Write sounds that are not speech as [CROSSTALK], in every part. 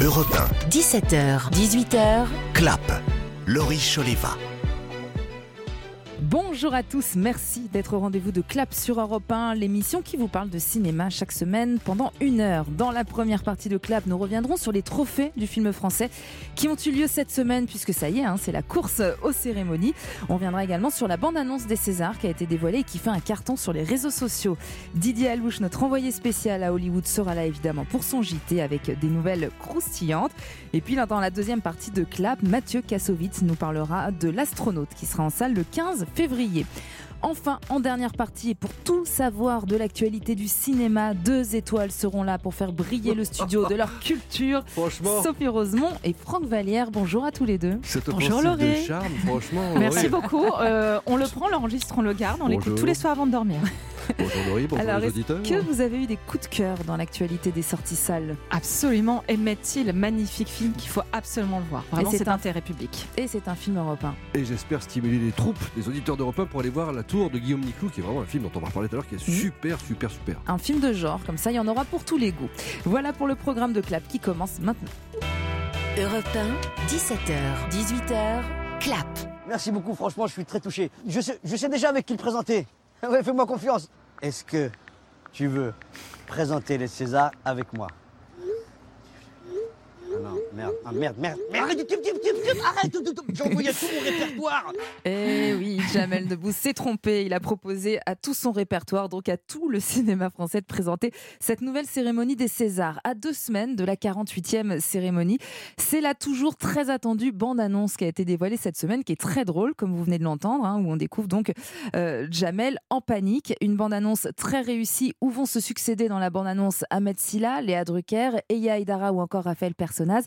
Europe 17h, 18h, 1, Clap, Laurie Choleva. Bonjour à tous, merci d'être au rendez-vous de Clap sur Europe 1, l'émission qui vous parle de cinéma chaque semaine pendant une heure. Dans la première partie de Clap, nous reviendrons sur les trophées du film français qui ont eu lieu cette semaine, puisque ça y est, hein, c'est la course aux cérémonies. On viendra également sur la bande-annonce des Césars qui a été dévoilée et qui fait un carton sur les réseaux sociaux. Didier Alouche, notre envoyé spécial à Hollywood, sera là évidemment pour son JT avec des nouvelles croustillantes. Et puis dans la deuxième partie de Clap, Mathieu Kassovitz nous parlera de l'astronaute qui sera en salle le 15 février. Enfin, en dernière partie, et pour tout savoir de l'actualité du cinéma, deux étoiles seront là pour faire briller le studio de leur culture. [LAUGHS] Franchement. Sophie Rosemont et Franck Vallière. Bonjour à tous les deux. Cette Bonjour, Laurie. de charme, franchement. Merci oui. beaucoup. Euh, on le prend, on l'enregistre, on le garde, on l'écoute tous les soirs avant de dormir. Bonjour Laurie, bonjour Alors, les auditeurs. que vous avez eu des coups de cœur dans l'actualité des sorties salles Absolument. Emmett Till, magnifique film qu'il faut absolument le voir? Vraiment, Et c'est d'intérêt public. Et c'est un film européen. Et j'espère stimuler les troupes des auditeurs d'Europe 1 pour aller voir La Tour de Guillaume Niclou, qui est vraiment un film dont on va parler tout à l'heure, qui est Mhm. super, super, super. Un film de genre, comme ça il y en aura pour tous les goûts. Voilà pour le programme de Clap qui commence maintenant. Europe 1, 17h, 18h, Clap. Merci beaucoup, franchement, je suis très touché. Je sais, je sais déjà avec qui le présenter. [LAUGHS] Ouais, fais-moi confiance. Est-ce que tu veux présenter les Césars avec moi? Merde, ah, merde, merde, merde, arrête, arrête, envoyé tout mon répertoire. Eh oui, Jamel Debbouze s'est trompé. Il a proposé à tout son répertoire, donc à tout le cinéma français, de présenter cette nouvelle cérémonie des Césars. À deux semaines de la 48e cérémonie, c'est la toujours très attendue bande-annonce qui a été dévoilée cette semaine, qui est très drôle, comme vous venez de l'entendre, hein, où on découvre donc euh, Jamel en panique. Une bande-annonce très réussie où vont se succéder dans la bande-annonce Ahmed Silla, Léa Drucker, Eya Aydara ou encore Raphaël Personnaz?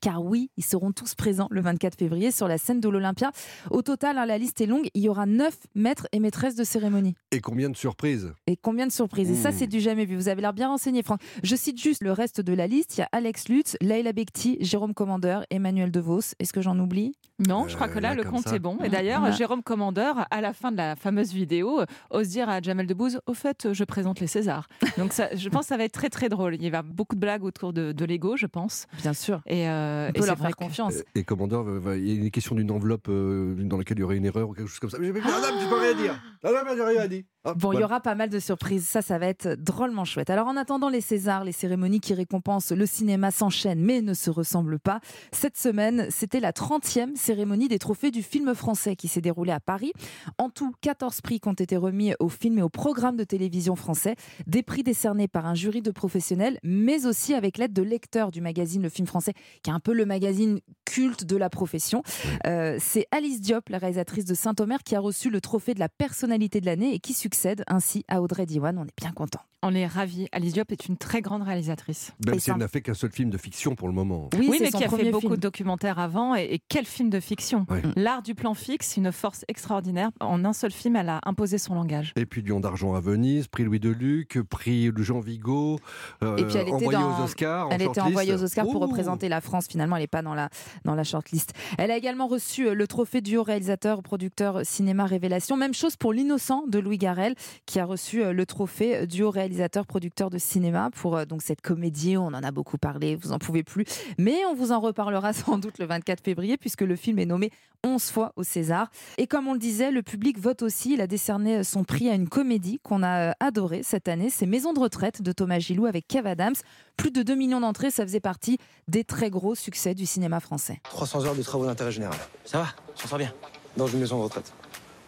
Car oui, ils seront tous présents le 24 février sur la scène de l'Olympia. Au total, hein, la liste est longue. Il y aura neuf maîtres et maîtresses de cérémonie. Et combien de surprises Et combien de surprises Et ça, Mmh. c'est du jamais vu. Vous avez l'air bien renseigné, Franck. Je cite juste le reste de la liste. Il y a Alex Lutz, Leila Bekti, Jérôme Commandeur, Emmanuel DeVos. Est-ce que j'en oublie? Non, je crois que là, là, le compte ça. est bon. Et d'ailleurs, Ah. Jérôme Commandeur, à la fin de la fameuse vidéo, euh, ose dire à Jamel Debbouze Au fait, je présente les Césars. Donc, ça, je pense que ça va être très, très drôle. Il y va beaucoup de blagues autour de, de l'ego, je pense. Bien sûr. Et, euh, On et leur faire que- confiance. Et Commandeur, il y a une question d'une enveloppe euh, dans laquelle il y aurait une erreur ou quelque chose comme ça. Mais, mais madame, tu peux rien dire. Madame, j'ai rien dit. Bon, il y aura pas mal de surprises. Ça, ça va être drôlement chouette. Alors, en attendant les Césars, les cérémonies qui récompensent le cinéma s'enchaînent, mais ne se ressemblent pas. Cette semaine, c'était la 30e cérémonie des trophées du film français qui s'est déroulée à Paris. En tout, 14 prix qui ont été remis aux films et aux programmes de télévision français. Des prix décernés par un jury de professionnels, mais aussi avec l'aide de lecteurs du magazine Le Film Français, qui est un peu le magazine culte de la profession. Euh, c'est Alice Diop, la réalisatrice de Saint-Omer, qui a reçu le trophée de la personnalité de l'année et qui succède ainsi à Audrey Diwan. On est bien content. On est ravis. Alice Diop est une très grande réalisatrice. Même Et si elle n'a fait qu'un seul film de fiction pour le moment. Oui, mais qui a fait beaucoup film. de documentaires avant. Et, et quel film de fiction Ouais. L'art du plan fixe, une force extraordinaire. En un seul film, elle a imposé son langage. Et puis Lion d'argent à Venise, prix Louis Deluc, prix Jean Vigo, euh, Et puis elle était envoyé dans- aux Oscars. en Elle était shortlist. envoyée aux Oscars pour Ouh. représenter la France. Finalement, elle n'est pas dans la, dans la shortlist. Elle a également reçu euh, le trophée du haut réalisateur, producteur cinéma révélation. Même chose pour L'innocent de Louis Garrel, qui a reçu euh, le trophée du haut réalisateur, producteur de cinéma pour euh, donc cette comédie. On en a beaucoup parlé, vous en pouvez plus. Mais on vous en reparlera [LAUGHS] sans doute le 24 février, puisque le film est nommé 11 fois au César. Et comme on le disait, le public vote aussi. Il a décerné son prix à une comédie qu'on a euh, adorée cette année. C'est Maison de retraite de Thomas Gilou avec Kev Adams. Plus de 2 millions d'entrées, ça faisait partie des très gros succès du cinéma français. 300 heures de travaux d'intérêt général. Ça va? J'en sors bien? Dans une maison de retraite.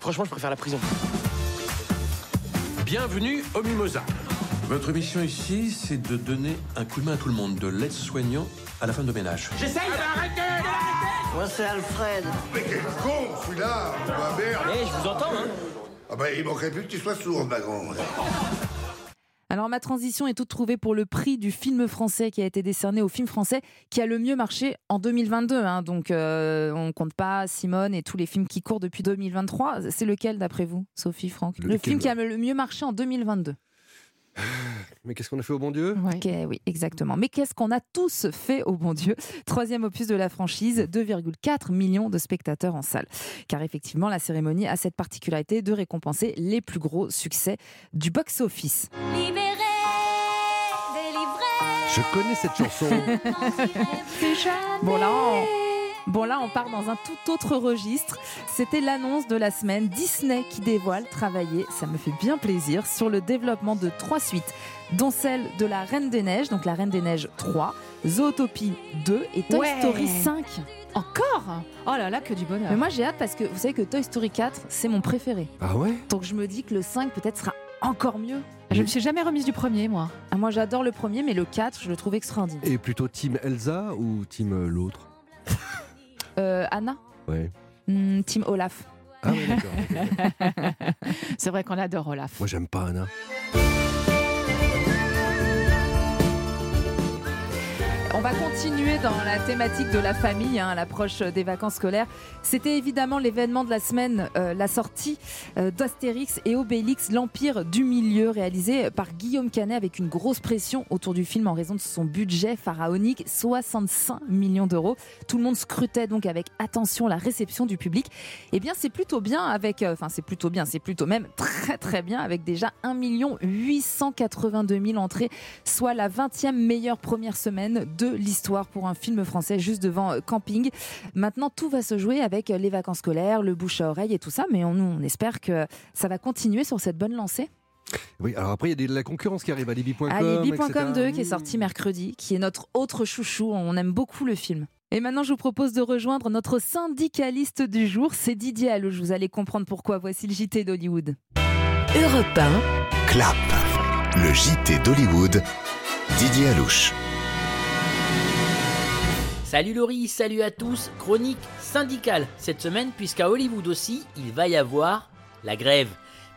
Franchement, je préfère la prison. Bienvenue au Mimosa. Votre mission ici, c'est de donner un coup de main à tout le monde, de l'aide-soignant à la femme de ménage. Moi, c'est Alfred. Mais quel con, celui-là Ma merde Eh, je vous entends, hein Ah bah, il manquerait plus que tu sois sourde, ma grande. Alors ma transition est toute trouvée pour le prix du film français qui a été décerné au film français qui a le mieux marché en 2022. hein. Donc euh, on compte pas Simone et tous les films qui courent depuis 2023. C'est lequel d'après vous, Sophie, Franck? Le film qui a? le mieux marché en 2022. Mais qu'est-ce qu'on a fait au bon Dieu? Ouais. Oui, exactement. Mais qu'est-ce qu'on a tous fait au bon Dieu? Troisième opus de la franchise, 2,4 millions de spectateurs en salle. Car effectivement, la cérémonie a cette particularité de récompenser les plus gros succès du box-office. Je connais cette chanson. [LAUGHS] Bon là, on... bon là, on part dans un tout autre registre. C'était l'annonce de la semaine Disney qui dévoile travailler, ça me fait bien plaisir, sur le développement de trois suites, dont celle de la Reine des Neiges, donc la Reine des Neiges 3, Zootopie 2 et Toy Ouais. Story 5. Encore? Oh là là, que du bonheur. Mais moi j'ai hâte parce que vous savez que Toy Story 4, c'est mon préféré. Ah ouais? Donc je me dis que le 5 peut-être sera encore mieux. Je me suis jamais remise du premier, moi. Ah, moi j'adore le premier, mais le 4, je le trouve extraordinaire. Et plutôt Team Elsa ou Team euh, l'autre? [LAUGHS] Anna Ouais. Hmm, Team Olaf. Ah ouais, d'accord. [LAUGHS] C'est vrai qu'on adore Olaf. Moi, j'aime pas Anna. On va continuer dans la thématique de la famille hein, l'approche des vacances scolaires. C'était évidemment l'événement de la semaine, euh, la sortie euh, d'Astérix et Obélix, l'Empire du Milieu, réalisé par Guillaume Canet avec une grosse pression autour du film en raison de son budget pharaonique, 65 millions d'euros. Tout le monde scrutait donc avec attention la réception du public. Eh bien, c'est plutôt bien avec, euh, enfin, c'est plutôt bien, c'est plutôt même très très bien avec déjà 1 882 000 entrées soit la 20e meilleure première semaine de l'histoire pour un film français juste devant euh, Camping. Maintenant, tout va se jouer avec euh, les vacances scolaires, le bouche à oreille et tout ça, mais on, on espère que ça va continuer sur cette bonne lancée. Oui, alors après, il y a de la concurrence qui arrive à Libby.com. Alibi.com etc. 2 qui est sorti mercredi, qui est notre autre chouchou. On aime beaucoup le film. Et maintenant, je vous propose de rejoindre notre syndicaliste du jour, c'est Didier Allouche. Vous allez comprendre pourquoi. Voici le JT d'Hollywood. Europe 1, Clap. Le JT d'Hollywood. Didier Alouche. Salut Laurie, salut à tous. Chronique syndicale cette semaine, puisqu'à Hollywood aussi, il va y avoir la grève.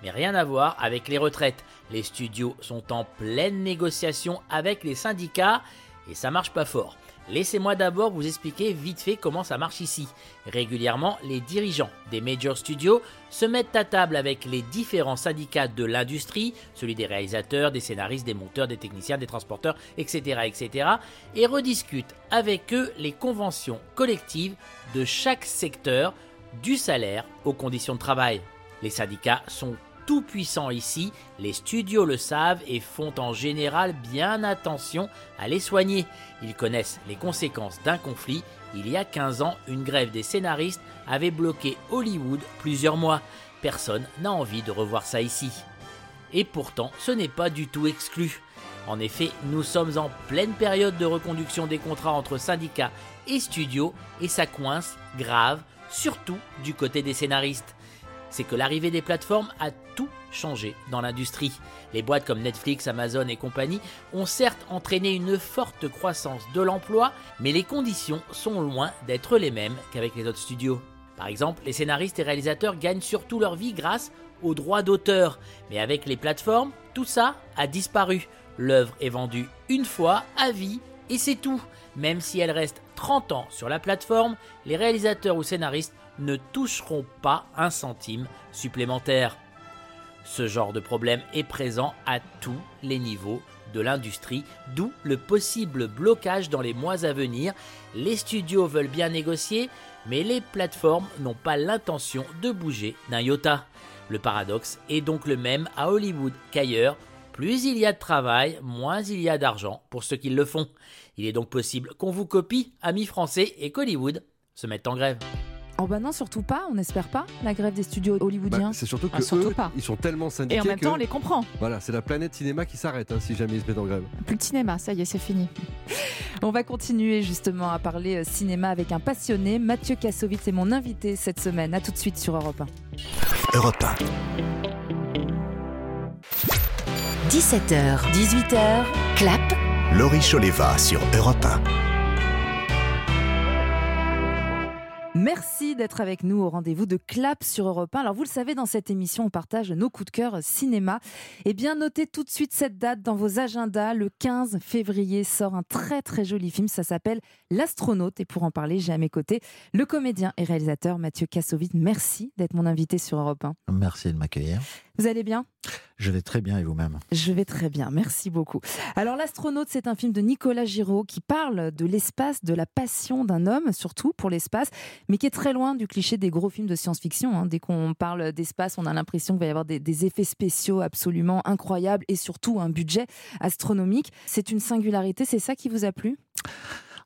Mais rien à voir avec les retraites. Les studios sont en pleine négociation avec les syndicats et ça marche pas fort. Laissez-moi d'abord vous expliquer vite fait comment ça marche ici. Régulièrement, les dirigeants des major studios se mettent à table avec les différents syndicats de l'industrie, celui des réalisateurs, des scénaristes, des monteurs, des techniciens, des transporteurs, etc., etc., et rediscutent avec eux les conventions collectives de chaque secteur, du salaire aux conditions de travail. Les syndicats sont tout puissants ici, les studios le savent et font en général bien attention à les soigner. Ils connaissent les conséquences d'un conflit. Il y a 15 ans, une grève des scénaristes avait bloqué Hollywood plusieurs mois. Personne n'a envie de revoir ça ici. Et pourtant, ce n'est pas du tout exclu. En effet, nous sommes en pleine période de reconduction des contrats entre syndicats et studios et ça coince grave, surtout du côté des scénaristes c'est que l'arrivée des plateformes a tout changé dans l'industrie. Les boîtes comme Netflix, Amazon et compagnie ont certes entraîné une forte croissance de l'emploi, mais les conditions sont loin d'être les mêmes qu'avec les autres studios. Par exemple, les scénaristes et réalisateurs gagnent surtout leur vie grâce aux droits d'auteur, mais avec les plateformes, tout ça a disparu. L'œuvre est vendue une fois à vie et c'est tout. Même si elle reste 30 ans sur la plateforme, les réalisateurs ou scénaristes ne toucheront pas un centime supplémentaire. Ce genre de problème est présent à tous les niveaux de l'industrie, d'où le possible blocage dans les mois à venir. Les studios veulent bien négocier, mais les plateformes n'ont pas l'intention de bouger d'un iota. Le paradoxe est donc le même à Hollywood qu'ailleurs. Plus il y a de travail, moins il y a d'argent pour ceux qui le font. Il est donc possible qu'on vous copie, amis français, et qu'Hollywood se mette en grève. Oh bah non, surtout pas, on n'espère pas la grève des studios hollywoodiens. Bah, c'est surtout que Ah, surtout eux, pas. ils sont tellement syndiqués Et en même que- temps, on les comprend. Voilà, c'est la planète cinéma qui s'arrête hein, si jamais ils se mettent en grève. Plus de cinéma, ça y est, c'est fini. [LAUGHS] On va continuer justement à parler euh, cinéma avec un passionné. Mathieu Kassovitz est mon invité cette semaine. À tout de suite sur Europe 1. Europe 1. 17h, 18h, clap, Laurie Choleva sur Europe 1. Merci d'être avec nous au rendez-vous de Clap sur Europe 1. Alors vous le savez, dans cette émission, on partage nos coups de cœur cinéma. Et bien notez tout de suite cette date dans vos agendas. Le 15 février sort un très très joli film. Ça s'appelle L'astronaute. Et pour en parler, j'ai à mes côtés le comédien et réalisateur Mathieu Kassovitz. Merci d'être mon invité sur Europe 1. Merci de m'accueillir. Vous allez bien? Je vais très bien et vous-même? Je vais très bien, merci beaucoup. Alors L'astronaute, c'est un film de Nicolas Giraud qui parle de l'espace, de la passion d'un homme, surtout pour l'espace, mais qui est très loin du cliché des gros films de science-fiction. hein. Dès qu'on parle d'espace, on a l'impression qu'il va y avoir des, des effets spéciaux absolument incroyables et surtout un budget astronomique. C'est une singularité, c'est ça qui vous a plu?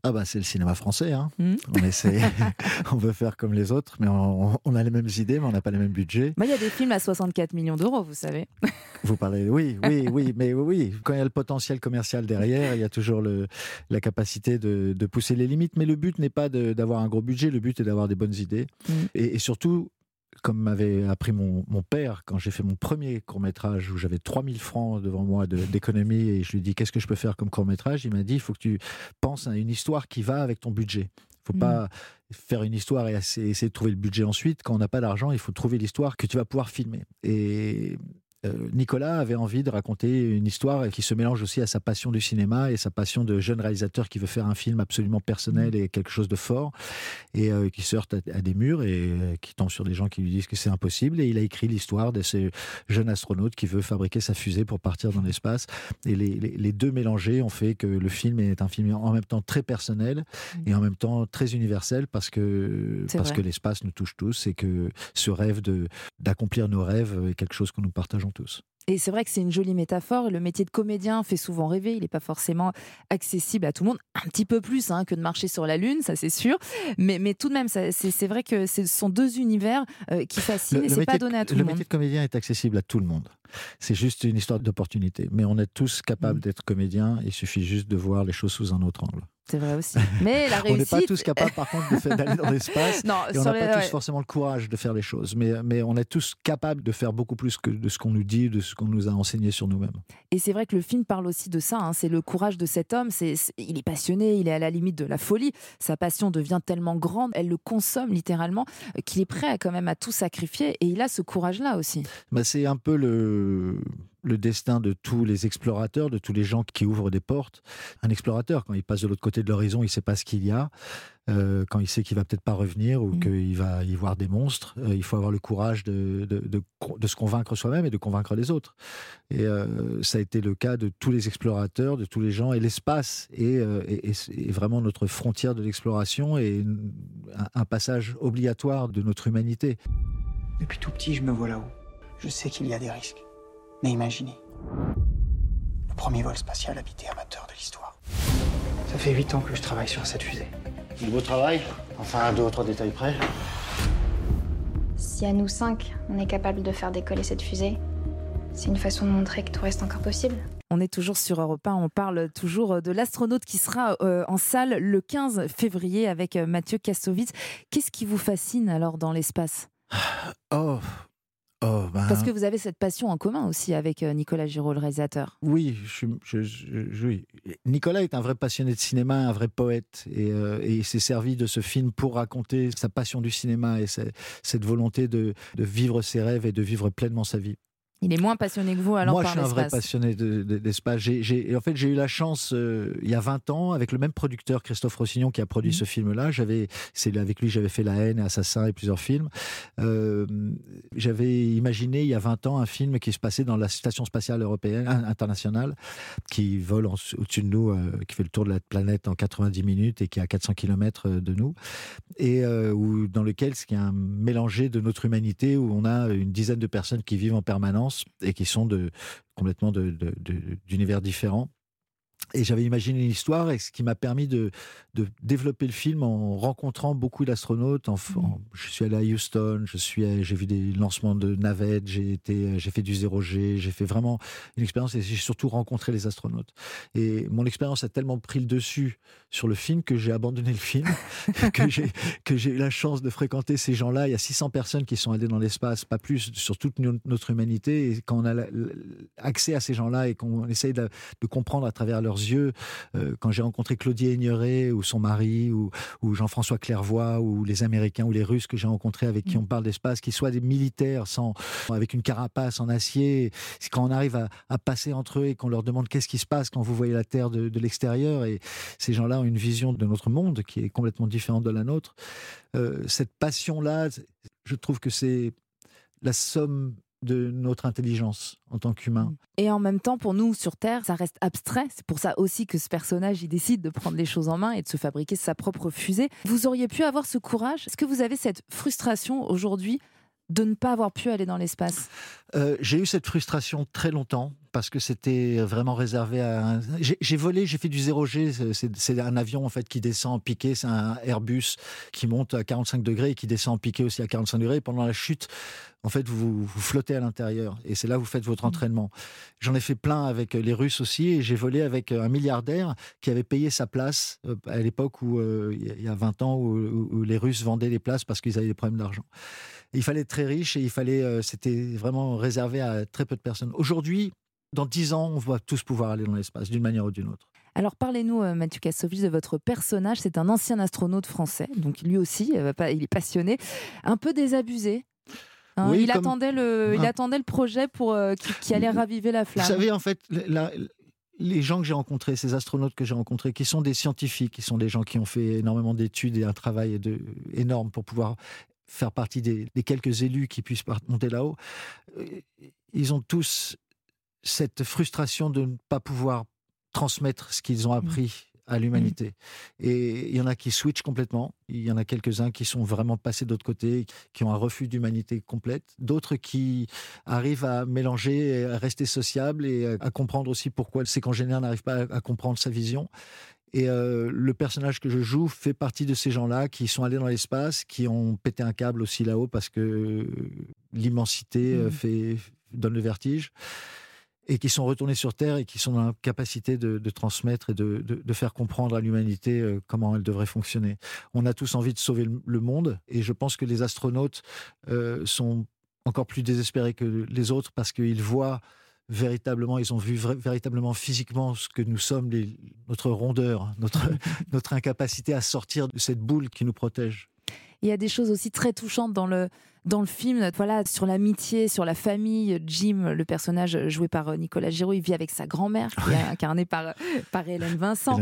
Ah bah c'est le cinéma français. Hein. Hmm. On essaie, [LAUGHS] on veut faire comme les autres, mais on, on a les mêmes idées, mais on n'a pas les mêmes budgets. Moi, il y a des films à 64 millions d'euros, vous savez. [LAUGHS] Vous parlez, oui, oui, oui, mais oui. Quand il y a le potentiel commercial derrière, il y a toujours le, la capacité de, de pousser les limites. Mais le but n'est pas d'avoir un gros budget, le but est d'avoir des bonnes idées. Mm. Et, et surtout, comme m'avait appris mon, mon père quand j'ai fait mon premier court métrage où j'avais 3000 francs devant moi de- d'économie et je lui dis qu'est-ce que je peux faire comme court métrage, il m'a dit il faut que tu penses à une histoire qui va avec ton budget. Il faut Mm. pas faire une histoire et essayer de trouver le budget ensuite. Quand on n'a pas d'argent, il faut trouver l'histoire que tu vas pouvoir filmer. Et Nicolas avait envie de raconter une histoire qui se mélange aussi à sa passion du cinéma et sa passion de jeune réalisateur qui veut faire un film absolument personnel et quelque chose de fort et euh, qui se heurte à, des murs et euh, qui tombe sur des gens qui lui disent que c'est impossible et il a écrit l'histoire de ce jeune astronaute qui veut fabriquer sa fusée pour partir dans l'espace et les, les- les deux mélangés ont fait que le film est un film en même temps très personnel et en même temps très universel parce que parce vrai. que l'espace nous touche tous et que ce rêve d'accomplir nos rêves est quelque chose que nous partageons tous. Et c'est vrai que c'est une jolie métaphore. Le métier de comédien fait souvent rêver. Il n'est pas forcément accessible à tout le monde. Un petit peu plus hein, que de marcher sur la Lune, ça c'est sûr. Mais, mais tout de même, c'est vrai que ce sont deux univers euh, qui fascinent et c'est pas donné à tout le le, monde. métier de comédien est accessible à tout le monde. C'est juste une histoire d'opportunité. Mais on est tous Mm. capables d'être comédiens. Il suffit juste de voir les choses sous un autre angle. C'est vrai aussi. [LAUGHS] Mais la On n'est réussite. pas tous capables, par contre, d'aller dans l'espace. [LAUGHS] Non, et on n'a les- pas tous forcément le courage de faire les choses. Mais, mais on est tous capables de faire beaucoup plus que de ce qu'on nous dit, de ce qu'on nous a enseigné sur nous-mêmes. Et c'est vrai que le film parle aussi de ça. hein. C'est le courage de cet homme. C'est, c'est- il est passionné, il est à la limite de la folie. Sa passion devient tellement grande, elle le consomme littéralement, qu'il est prêt quand même à tout sacrifier. Et il a ce courage-là aussi. Bah, c'est un peu le, le destin de tous les explorateurs, de tous les gens qui ouvrent des portes. Un explorateur, quand il passe de l'autre côté de l'horizon, il ne sait pas ce qu'il y a. Euh, quand il sait qu'il va peut-être pas revenir ou qu'il va y voir des monstres, euh, il faut avoir le courage de, de, de, de se convaincre soi-même et de convaincre les autres. Et euh, ça a été le cas de tous les explorateurs, de tous les gens. Et l'espace est, euh, est- est- est vraiment notre frontière de l'exploration et un, un passage obligatoire de notre humanité. Depuis tout petit, je me vois là-haut. Je sais qu'il y a des risques. Mais imaginez. Le premier vol spatial habité amateur de l'histoire. Ça fait huit ans que je travaille sur cette fusée. Du beau travail, enfin à deux ou trois détails près. Si à nous cinq, on est capable de faire décoller cette fusée, c'est une façon de montrer que tout reste encore possible. On est toujours sur Europe 1, on parle toujours de l'astronaute qui sera euh, en salle le 15 février avec euh, Mathieu Kassovitz. Qu'est-ce qui vous fascine alors dans l'espace? Oh, oh ben, Parce que vous avez cette passion en commun aussi avec euh, Nicolas Giraud, le réalisateur. Oui, je, suis- je- je- je- oui. Nicolas est un vrai passionné de cinéma, un vrai poète, et, euh, et il s'est servi de ce film pour raconter sa passion du cinéma et cette volonté de, de vivre ses rêves et de vivre pleinement sa vie. Il est moins passionné que vous alors Moi, je par suis un vrai l'espace. passionné de- de- d'espace. Et en fait, j'ai eu la chance, euh, il y a 20 ans, avec le même producteur, Christophe Rossillon, qui a produit Mhm. ce film-là. J'avais, c'est avec lui, j'avais fait La haine, Assassin et plusieurs films. Euh, j'avais imaginé, il y a 20 ans, un film qui se passait dans la station spatiale européenne, in- internationale, qui vole au-dessus de nous, euh, qui fait le tour de la planète en 90 minutes et qui est à 400 km de nous. Et où, dans lequel, ce qui est un mélangé de notre humanité, où on a une dizaine de personnes qui vivent en permanence et qui sont complètement d'univers différents. Et j'avais imaginé une histoire, et ce qui m'a permis de, de développer le film en rencontrant beaucoup d'astronautes. En, en- je suis allé à Houston, je suis, j'ai vu des lancements de navettes, j'ai été, j'ai fait du zéro G, j'ai fait vraiment une expérience et j'ai surtout rencontré les astronautes. Et mon expérience a tellement pris le dessus sur le film que j'ai abandonné le film, [LAUGHS] que j'ai que j'ai eu la chance de fréquenter ces gens-là. Il y a 600 personnes qui sont allées dans l'espace, pas plus, sur toute no- notre humanité. Et quand on a accès à ces gens-là et qu'on essaye de, de comprendre à travers leurs yeux, euh, quand j'ai rencontré Claudie Aigneret ou son mari, ou, ou Jean-François Clairvoy, ou les Américains ou les Russes que j'ai rencontrés avec qui on parle d'espace, qu'ils soient des militaires sans, avec une carapace en acier, c'est quand on arrive à, à passer entre eux et qu'on leur demande qu'est-ce qui se passe quand vous voyez la Terre de, de l'extérieur, et ces gens-là ont une vision de notre monde qui est complètement différente de la nôtre. Euh, cette passion-là, je trouve que c'est la somme de notre intelligence en tant qu'humain. Et en même temps, pour nous, sur Terre, ça reste abstrait. C'est pour ça aussi que ce personnage, il décide de prendre les choses en main et de se fabriquer sa propre fusée. Vous auriez pu avoir ce courage Est-ce que vous avez cette frustration aujourd'hui de ne pas avoir pu aller dans l'espace? Euh, J'ai eu cette frustration très longtemps parce que c'était vraiment réservé à. Un... J'ai volé, j'ai fait du 0G. C'est un avion en fait qui descend en piqué. C'est un Airbus qui monte à 45 degrés et qui descend en piqué aussi à 45 degrés. Et pendant la chute, en fait, vous, vous flottez à l'intérieur. Et c'est là que vous faites votre mmh. entraînement. J'en ai fait plein avec les Russes aussi. Et j'ai volé avec un milliardaire qui avait payé sa place euh, à l'époque où, euh, il y a 20 ans, où, où les Russes vendaient les places parce qu'ils avaient des problèmes d'argent. Il fallait être très riche et il fallait, euh, c'était vraiment réservé à très peu de personnes. Aujourd'hui, dans dix ans, on va tous pouvoir aller dans l'espace d'une manière ou d'une autre. Alors parlez-nous, euh, Mathieu Kassovitch, de votre personnage. C'est un ancien astronaute français, donc lui aussi, euh, il est passionné, un peu désabusé. Hein. il, attendait le, il attendait le projet pour qui, allait raviver la flamme. Vous savez, en fait, les gens que j'ai rencontrés, ces astronautes que j'ai rencontrés, qui sont des scientifiques, qui sont des gens qui ont fait énormément d'études et un travail de, énorme pour pouvoir faire partie des, quelques élus qui puissent monter là-haut, euh, ils ont tous cette frustration de ne pas pouvoir transmettre ce qu'ils ont mmh. appris à l'humanité. Mmh. Et il y en a qui switchent complètement, il y en a quelques-uns qui sont vraiment passés de l'autre côté, qui ont un refus d'humanité complète, d'autres qui arrivent à mélanger, à rester sociables et à comprendre aussi pourquoi le séquangénaire n'arrive pas à comprendre sa vision. Et euh, le personnage que je joue fait partie de ces gens-là qui sont allés dans l'espace, qui ont pété un câble aussi là-haut parce que l'immensité euh, mmh. fait donne le vertige, et qui sont retournés sur Terre et qui sont dans la capacité de, transmettre et de, de, faire comprendre à l'humanité euh, comment elle devrait fonctionner. On a tous envie de sauver le, monde, et je pense que les astronautes sont encore plus désespérés que les autres parce qu'ils voient véritablement, ils ont vu véritablement physiquement ce que nous sommes, notre rondeur, notre, [LAUGHS] [LAUGHS] notre incapacité à sortir de cette boule qui nous protège. Il y a des choses aussi très touchantes dans le, dans le film, voilà, sur l'amitié, sur la famille. Jim, le personnage joué par euh, Nicolas Giraud, il vit avec sa grand-mère, qui est [LAUGHS] incarnée par, par Hélène Vincent.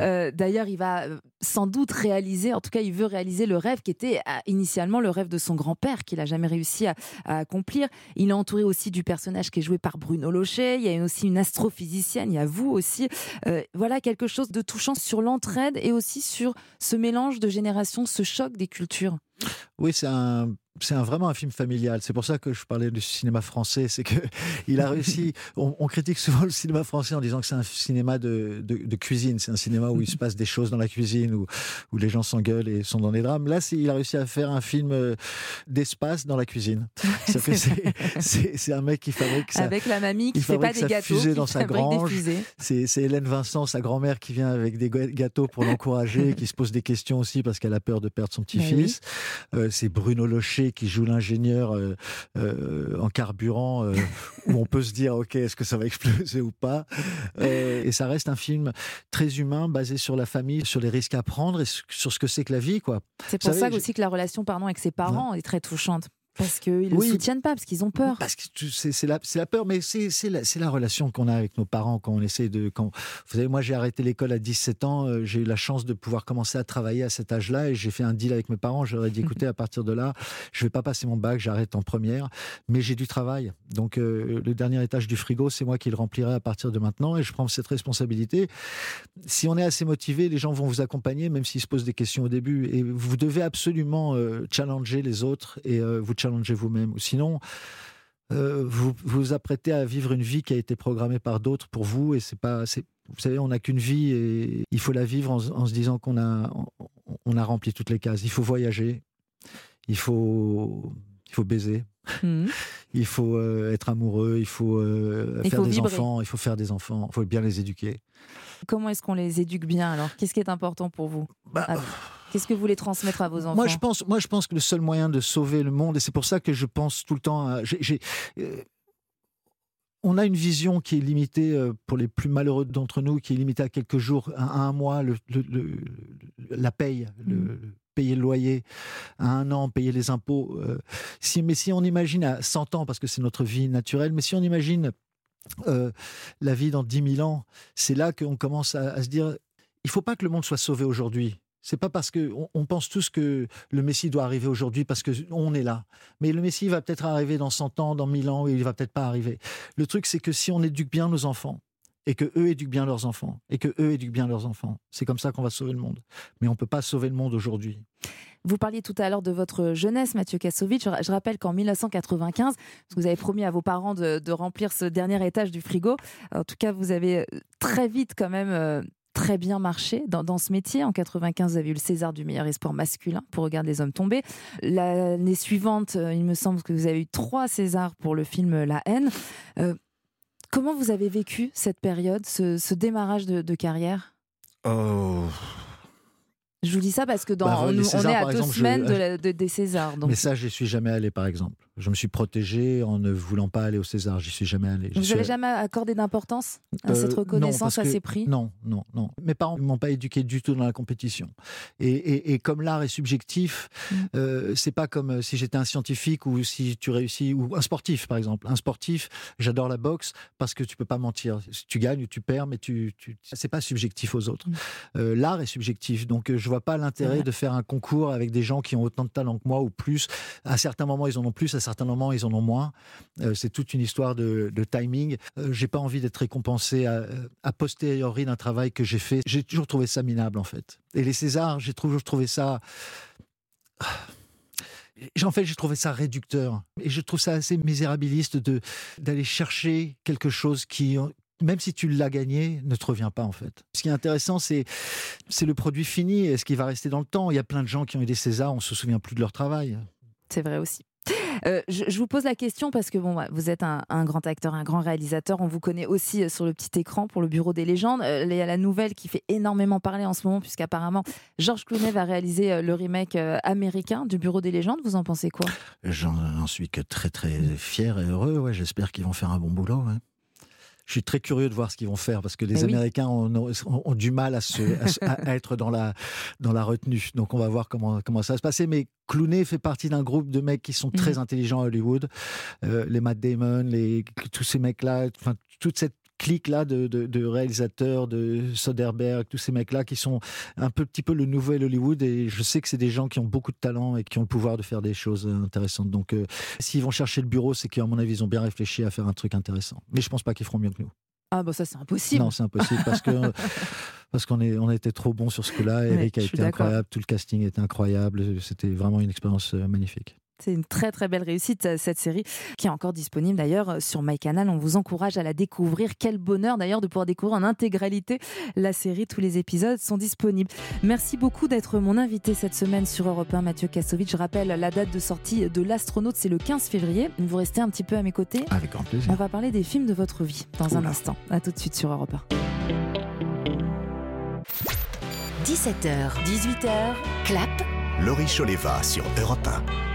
Euh, d'ailleurs, il va euh, sans doute réaliser, en tout cas, il veut réaliser le rêve qui était initialement le rêve de son grand-père, qu'il n'a jamais réussi à, accomplir. Il est entouré aussi du personnage qui est joué par Bruno Locher. Il y a aussi une astrophysicienne, il y a vous aussi. voilà quelque chose de touchant sur l'entraide et aussi sur ce mélange de générations, ce choc des cultures. Oui, c'est un c'est vraiment un film familial. C'est pour ça que je parlais du cinéma français. C'est que [LAUGHS] il a réussi. [LAUGHS] On, critique souvent le cinéma français en disant que c'est un cinéma de, de, cuisine. C'est un cinéma où il se [LAUGHS] passe des choses dans la cuisine, où, où les gens s'engueulent et sont dans des drames. Là, il a réussi à faire un film euh, d'espace dans la cuisine. c'est un mec qui fabrique ça. Avec la mamie qui fait pas des gâteaux, qui dans sa grange. C'est Hélène Vincent, sa grand-mère, qui vient avec des gâteaux pour l'encourager, qui se pose des questions aussi parce qu'elle a peur de perdre son petit-fils. Euh, c'est Bruno Locher qui joue l'ingénieur euh, euh, en carburant, euh, [LAUGHS] où on peut se dire, OK, est-ce que ça va exploser ou pas Et ça reste un film très humain, basé sur la famille, sur les risques à prendre et sur ce que c'est que la vie. quoi. C'est pour ça aussi que la relation pardon, avec ses parents est très touchante. Parce qu'ils ne le soutiennent pas, parce qu'ils ont peur. Parce que c'est la, la, peur, mais c'est la, la, relation qu'on a avec nos parents quand on essaie de. Quand, vous savez, moi j'ai arrêté l'école à 17 ans, euh, j'ai eu la chance de pouvoir commencer à travailler à cet âge-là et j'ai fait un deal avec mes parents. J'aurais dit écoutez, à partir de là, je vais pas passer mon bac, j'arrête en première, mais j'ai du travail. Donc euh, le dernier étage du frigo, c'est moi qui le remplirai à partir de maintenant et je prends cette responsabilité. Si on est assez motivé, les gens vont vous accompagner, même s'ils se posent des questions au début. Et vous devez absolument euh, challenger les autres et vous vous-même. Sinon, euh, vous vous apprêtez à vivre une vie qui a été programmée par d'autres pour vous et c'est pas vous savez on n'a qu'une vie et il faut la vivre en, se disant qu'on a on, a rempli toutes les cases il faut voyager il faut il faut baiser mmh. Il faut euh, être amoureux il faut euh, faire des enfants il faut faire des enfants il faut bien les éduquer. Comment est-ce qu'on les éduque bien alors? Qu'est-ce qui est important pour vous? Bah, ah Qu'est-ce que vous voulez transmettre à vos enfants? moi je, pense, moi, je pense que le seul moyen de sauver le monde, et c'est pour ça que je pense tout le temps. À, euh, on a une vision qui est limitée pour les plus malheureux d'entre nous, qui est limitée à quelques jours, à, un mois, le, la paye, le, mm. le loyer, à un an, payer les impôts. Euh, si, mais si on imagine à 100 ans, parce que c'est notre vie naturelle, mais si on imagine la vie dans 10 000 ans, c'est là qu'on commence à, se dire, il faut pas que le monde soit sauvé aujourd'hui C'est pas parce que on pense tous que le Messie doit arriver aujourd'hui parce que on est là. Mais le Messie va peut-être arriver dans 100 ans, dans 1000 ans, et il va peut-être pas arriver. Le truc, c'est que si on éduque bien nos enfants, et que eux éduquent bien leurs enfants, et que eux éduquent bien leurs enfants, c'est comme ça qu'on va sauver le monde. Mais on peut pas sauver le monde aujourd'hui. Vous parliez tout à l'heure de votre jeunesse, Mathieu Kassovitch. Je rappelle qu'en 1995, vous avez promis à vos parents de, remplir ce dernier étage du frigo. En tout cas, vous avez euh, très vite quand même euh, très bien marché dans, ce métier. En 95, vous avez eu le César du meilleur espoir masculin pour Regarder les hommes tombés. L'année suivante, euh, il me semble que vous avez eu trois Césars pour le film La haine. Comment vous avez vécu cette période, ce, ce démarrage de, de carrière? Oh, je vous dis ça parce que dans, Bah, on, les on Césars, est à deux exemple, je- semaines de la- de- des Césars. Donc Mais ça, je suis jamais allé, par exemple. Je me suis protégé en ne voulant pas aller au César. J'y suis jamais allé. Vous suis n'avez jamais accordé d'importance à Euh, cette reconnaissance à que- ces prix Non, non, non. Mes parents ne m'ont pas éduqué du tout dans la compétition. Et, et- et comme l'art est subjectif, Mm. euh, c'est pas comme euh, si j'étais un scientifique ou si tu réussis, ou un sportif par exemple. Un sportif, j'adore la boxe parce que tu peux pas mentir. Tu gagnes ou tu perds, mais tu, tu c'est pas subjectif aux autres. Euh, l'art est subjectif, donc je vois pas l'intérêt de faire un concours avec des gens qui ont autant de talent que moi ou plus. À certains moments, ils en ont plus, à certains moments, ils en ont moins. Euh, c'est toute une histoire de, timing. Euh, j'ai pas envie d'être récompensé à, à posteriori d'un travail que j'ai fait. J'ai toujours trouvé ça minable, en fait. Et les Césars, j'ai toujours trouvé ça. [SIGHS] En fait, j'ai trouvé ça réducteur. Et je trouve ça assez misérabiliste de d'aller chercher quelque chose qui, même si tu l'as gagné, ne te revient pas en fait. Ce qui est intéressant, c'est c'est le produit fini et ce qui va rester dans le temps? Il y a plein de gens qui ont eu des Césars, on se souvient plus de leur travail. C'est vrai aussi. Euh, je, vous pose la question parce que bon, vous êtes un, grand acteur, un grand réalisateur. On vous connaît aussi euh, sur le petit écran pour le Bureau des légendes. Il y a la nouvelle qui fait énormément parler en ce moment, puisqu'apparemment Georges Clooney va réaliser euh, le remake américain du Bureau des légendes. Vous en pensez quoi? J'en suis que très très fier et heureux. Ouais, j'espère qu'ils vont faire un bon boulot. Je suis très curieux de voir ce qu'ils vont faire parce que les oui. Américains ont, ont- ont du mal à, se, à se- à être dans la, dans la retenue. Donc on va voir comment, comment ça va se passer. Mais Clooney fait partie d'un groupe de mecs qui sont très Mhm. intelligents à Hollywood. Euh, les Matt Damon, les, tous ces mecs-là, enfin, toute cette clique-là de, de, de réalisateurs, de Soderbergh, tous ces mecs-là qui sont un peu, petit peu le nouvel Hollywood. Et je sais que c'est des gens qui ont beaucoup de talent et qui ont le pouvoir de faire des choses euh, intéressantes. Donc euh, s'ils vont chercher le bureau, c'est qu'à mon avis, ils ont bien réfléchi à faire un truc intéressant. Mais je pense pas qu'ils feront mieux que nous. Ah bah ça c'est impossible. Non, c'est impossible parce que [LAUGHS] parce qu'on est on a été trop bon sur ce coup-là. Ouais, Eric a été incroyable, tout le casting était incroyable. C'était vraiment une expérience euh, magnifique. C'est une très très belle réussite euh, cette série qui est encore disponible d'ailleurs euh, sur MyCanal. On vous encourage à la découvrir. Quel bonheur d'ailleurs de pouvoir découvrir en intégralité la série. Tous les épisodes sont disponibles. Merci beaucoup d'être mon invité cette semaine sur Europe 1, Mathieu Kassovitch. Je rappelle la date de sortie de l'astronaute, c'est le 15 février. Vous restez un petit peu à mes côtés. Avec grand plaisir. On va parler des films de votre vie dans un instant. À tout de suite sur Europe 1. 17h, 18h, clap. Laurie Choleva sur Europe 1.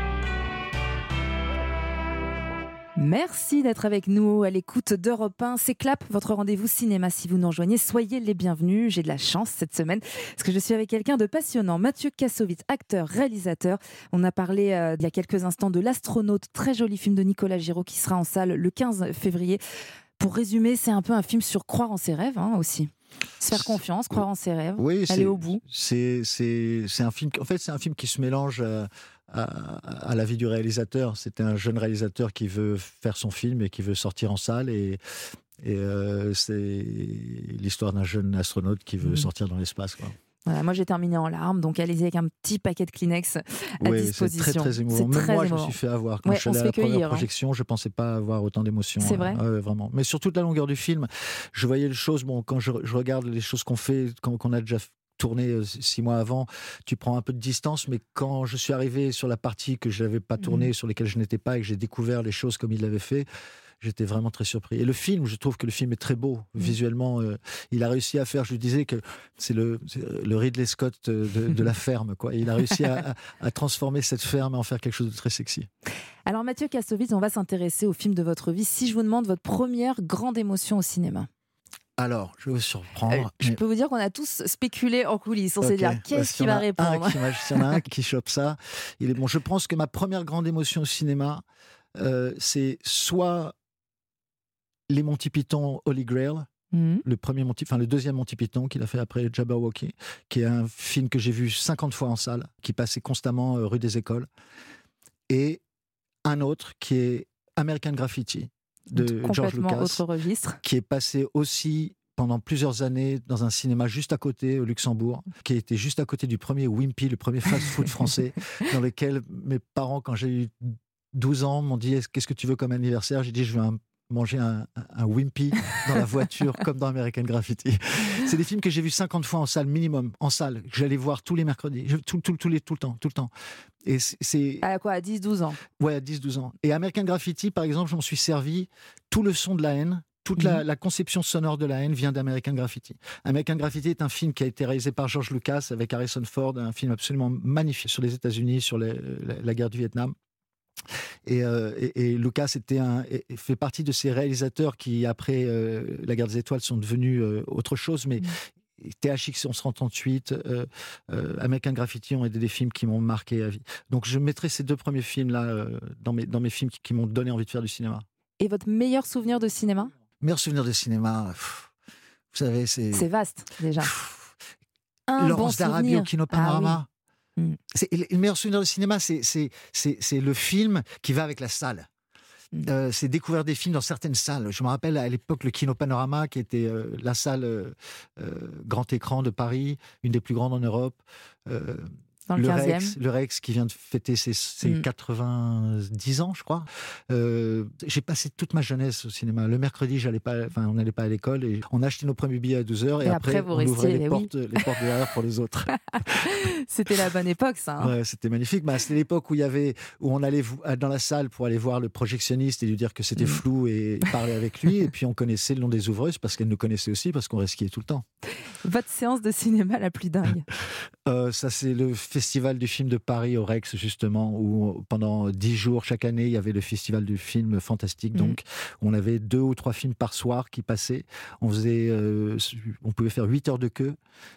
Merci d'être avec nous à l'écoute d'Europe 1. C'est Clap, votre rendez-vous cinéma. Si vous nous rejoignez, soyez les bienvenus. J'ai de la chance cette semaine parce que je suis avec quelqu'un de passionnant. Mathieu Kassovitz, acteur, réalisateur. On a parlé euh, il y a quelques instants de L'Astronaute, très joli film de Nicolas Giraud qui sera en salle le 15 février. Pour résumer, c'est un peu un film sur croire en ses rêves hein, aussi. Se faire confiance, croire en ses rêves, Oui, aller au bout. C'est un film. En fait, c'est un film qui se mélange à, à, à la vie du réalisateur. C'est un jeune réalisateur qui veut faire son film et qui veut sortir en salle et et euh, c'est l'histoire d'un jeune astronaute qui veut Mhm. sortir dans l'espace. quoi. Voilà, moi j'ai terminé en larmes, donc allez-y avec un petit paquet de Kleenex à Oui, c'est disposition. très très émouvant. Même très moi, je me suis fait avoir quand Ouais, je suis allé à la première cueillir, hein. projection. Je pensais pas avoir autant d'émotions. C'est hein. vrai Ouais, vraiment. Mais sur toute la longueur du film, je voyais les choses. Bon, quand je, je regarde les choses qu'on fait, quand- qu'on a déjà tourné euh, six mois avant, tu prends un peu de distance. Mais quand je suis arrivé sur la partie que je n'avais pas tournée, Mhm. sur lesquelles je n'étais pas, et que j'ai découvert les choses comme il l'avait fait. J'étais vraiment très surpris. Et le film, je trouve que le film est très beau. Mhm. Visuellement, euh, il a réussi à faire, je lui disais que c'est le, le Ridley Scott euh, de, de la [LAUGHS] ferme. Quoi. Il a réussi à transformer cette ferme et en faire quelque chose de très sexy. Alors Mathieu Kassovitz, on va s'intéresser au film de votre vie. Si je vous demande votre première grande émotion au cinéma. Alors, je vais vous surprendre. Euh, je mais- peux vous dire qu'on a tous spéculé en coulisses. On s'est Ok, dit, qu'est-ce qu'il va répondre qui S'il y en a un qui chope ça, il est bon. Je pense que ma première grande émotion au cinéma, euh, c'est soit les Monty Python Holy Grail, Mhm. Le premier Monty, enfin le deuxième Monty Python qu'il a fait après Jabberwocky, qui est un film que j'ai vu 50 fois en salle, qui passait constamment euh, rue des Écoles, et un autre qui est American Graffiti de George Lucas, autre registre. qui est passé aussi pendant plusieurs années dans un cinéma juste à côté au Luxembourg, qui était juste à côté du premier Wimpy, le premier fast-food [LAUGHS] français, dans lequel mes parents, quand j'ai eu 12 ans, m'ont dit Est-ce- Qu'est-ce que tu veux comme anniversaire? J'ai dit Je veux un- manger un, un Wimpy dans la voiture, [LAUGHS] comme dans American Graffiti. C'est des films que j'ai vus 50 fois en salle, minimum, en salle, que j'allais voir tous les mercredis, tout, tout, tout les, tout le temps, tout le temps. Et c'est- c'est. À quoi À 10-12 ans? Ouais, à 10-12 ans. Et American Graffiti, par exemple, je m'en suis servi. Tout le son de la haine, toute la, la conception sonore de la haine vient d'American Graffiti. American Graffiti est un film qui a été réalisé par George Lucas avec Harrison Ford, un film absolument magnifique sur les États-Unis, sur les- la, la guerre du Vietnam. Et, euh, et- et Lucas était un, fait partie de ces réalisateurs qui, après euh, la guerre des étoiles, sont devenus euh, autre chose, mais THX 1138, euh, euh, American Graffiti ont été des films qui m'ont marqué à vie. Donc je mettrai ces deux premiers films-là dans, mes, dans mes films qui, qui m'ont donné envie de faire du cinéma. Et votre meilleur souvenir de cinéma? Meilleur souvenir de cinéma, pff, vous savez, c'est C'est vaste, déjà. Un Laurence bon d'Arabie au Ah oui. Mm. C'est- Le meilleur souvenir de cinéma, c'est- le film qui va avec la salle. Mm. Euh, c'est découvrir des films dans certaines salles. Je me rappelle à l'époque le Kino Panorama, qui était euh, la salle euh, grand écran de Paris, une des plus grandes en Europe. Dans le le 15e. Rex, le Rex qui vient de fêter ses, ses Mm. 90 ans, je crois. Euh, j'ai passé toute ma jeunesse au cinéma. Le mercredi, j'allais pas, enfin, on n'allait pas à l'école et on achetait nos premiers billets à 12 heures et, Et après, après, vous on ouvrait les eh oui. portes, les portes derrière pour les autres. [LAUGHS] C'était la bonne époque, ça. hein. Ouais, c'était magnifique. Bah, c'était l'époque où il y avait, où on allait dans la salle pour aller voir le projectionniste et lui dire que c'était Mm. flou et parler avec lui. Et puis on connaissait le nom des ouvreuses parce qu'elles nous connaissaient aussi parce qu'on resquiait tout le temps. Votre séance de cinéma la plus dingue [LAUGHS] Euh, ça, c'est le festival du film de Paris au Rex, justement, où pendant dix jours, chaque année, il y avait le festival du film fantastique. Mhm. Donc, on avait deux ou trois films par soir qui passaient. On faisait, euh, on pouvait faire 8 heures de queue.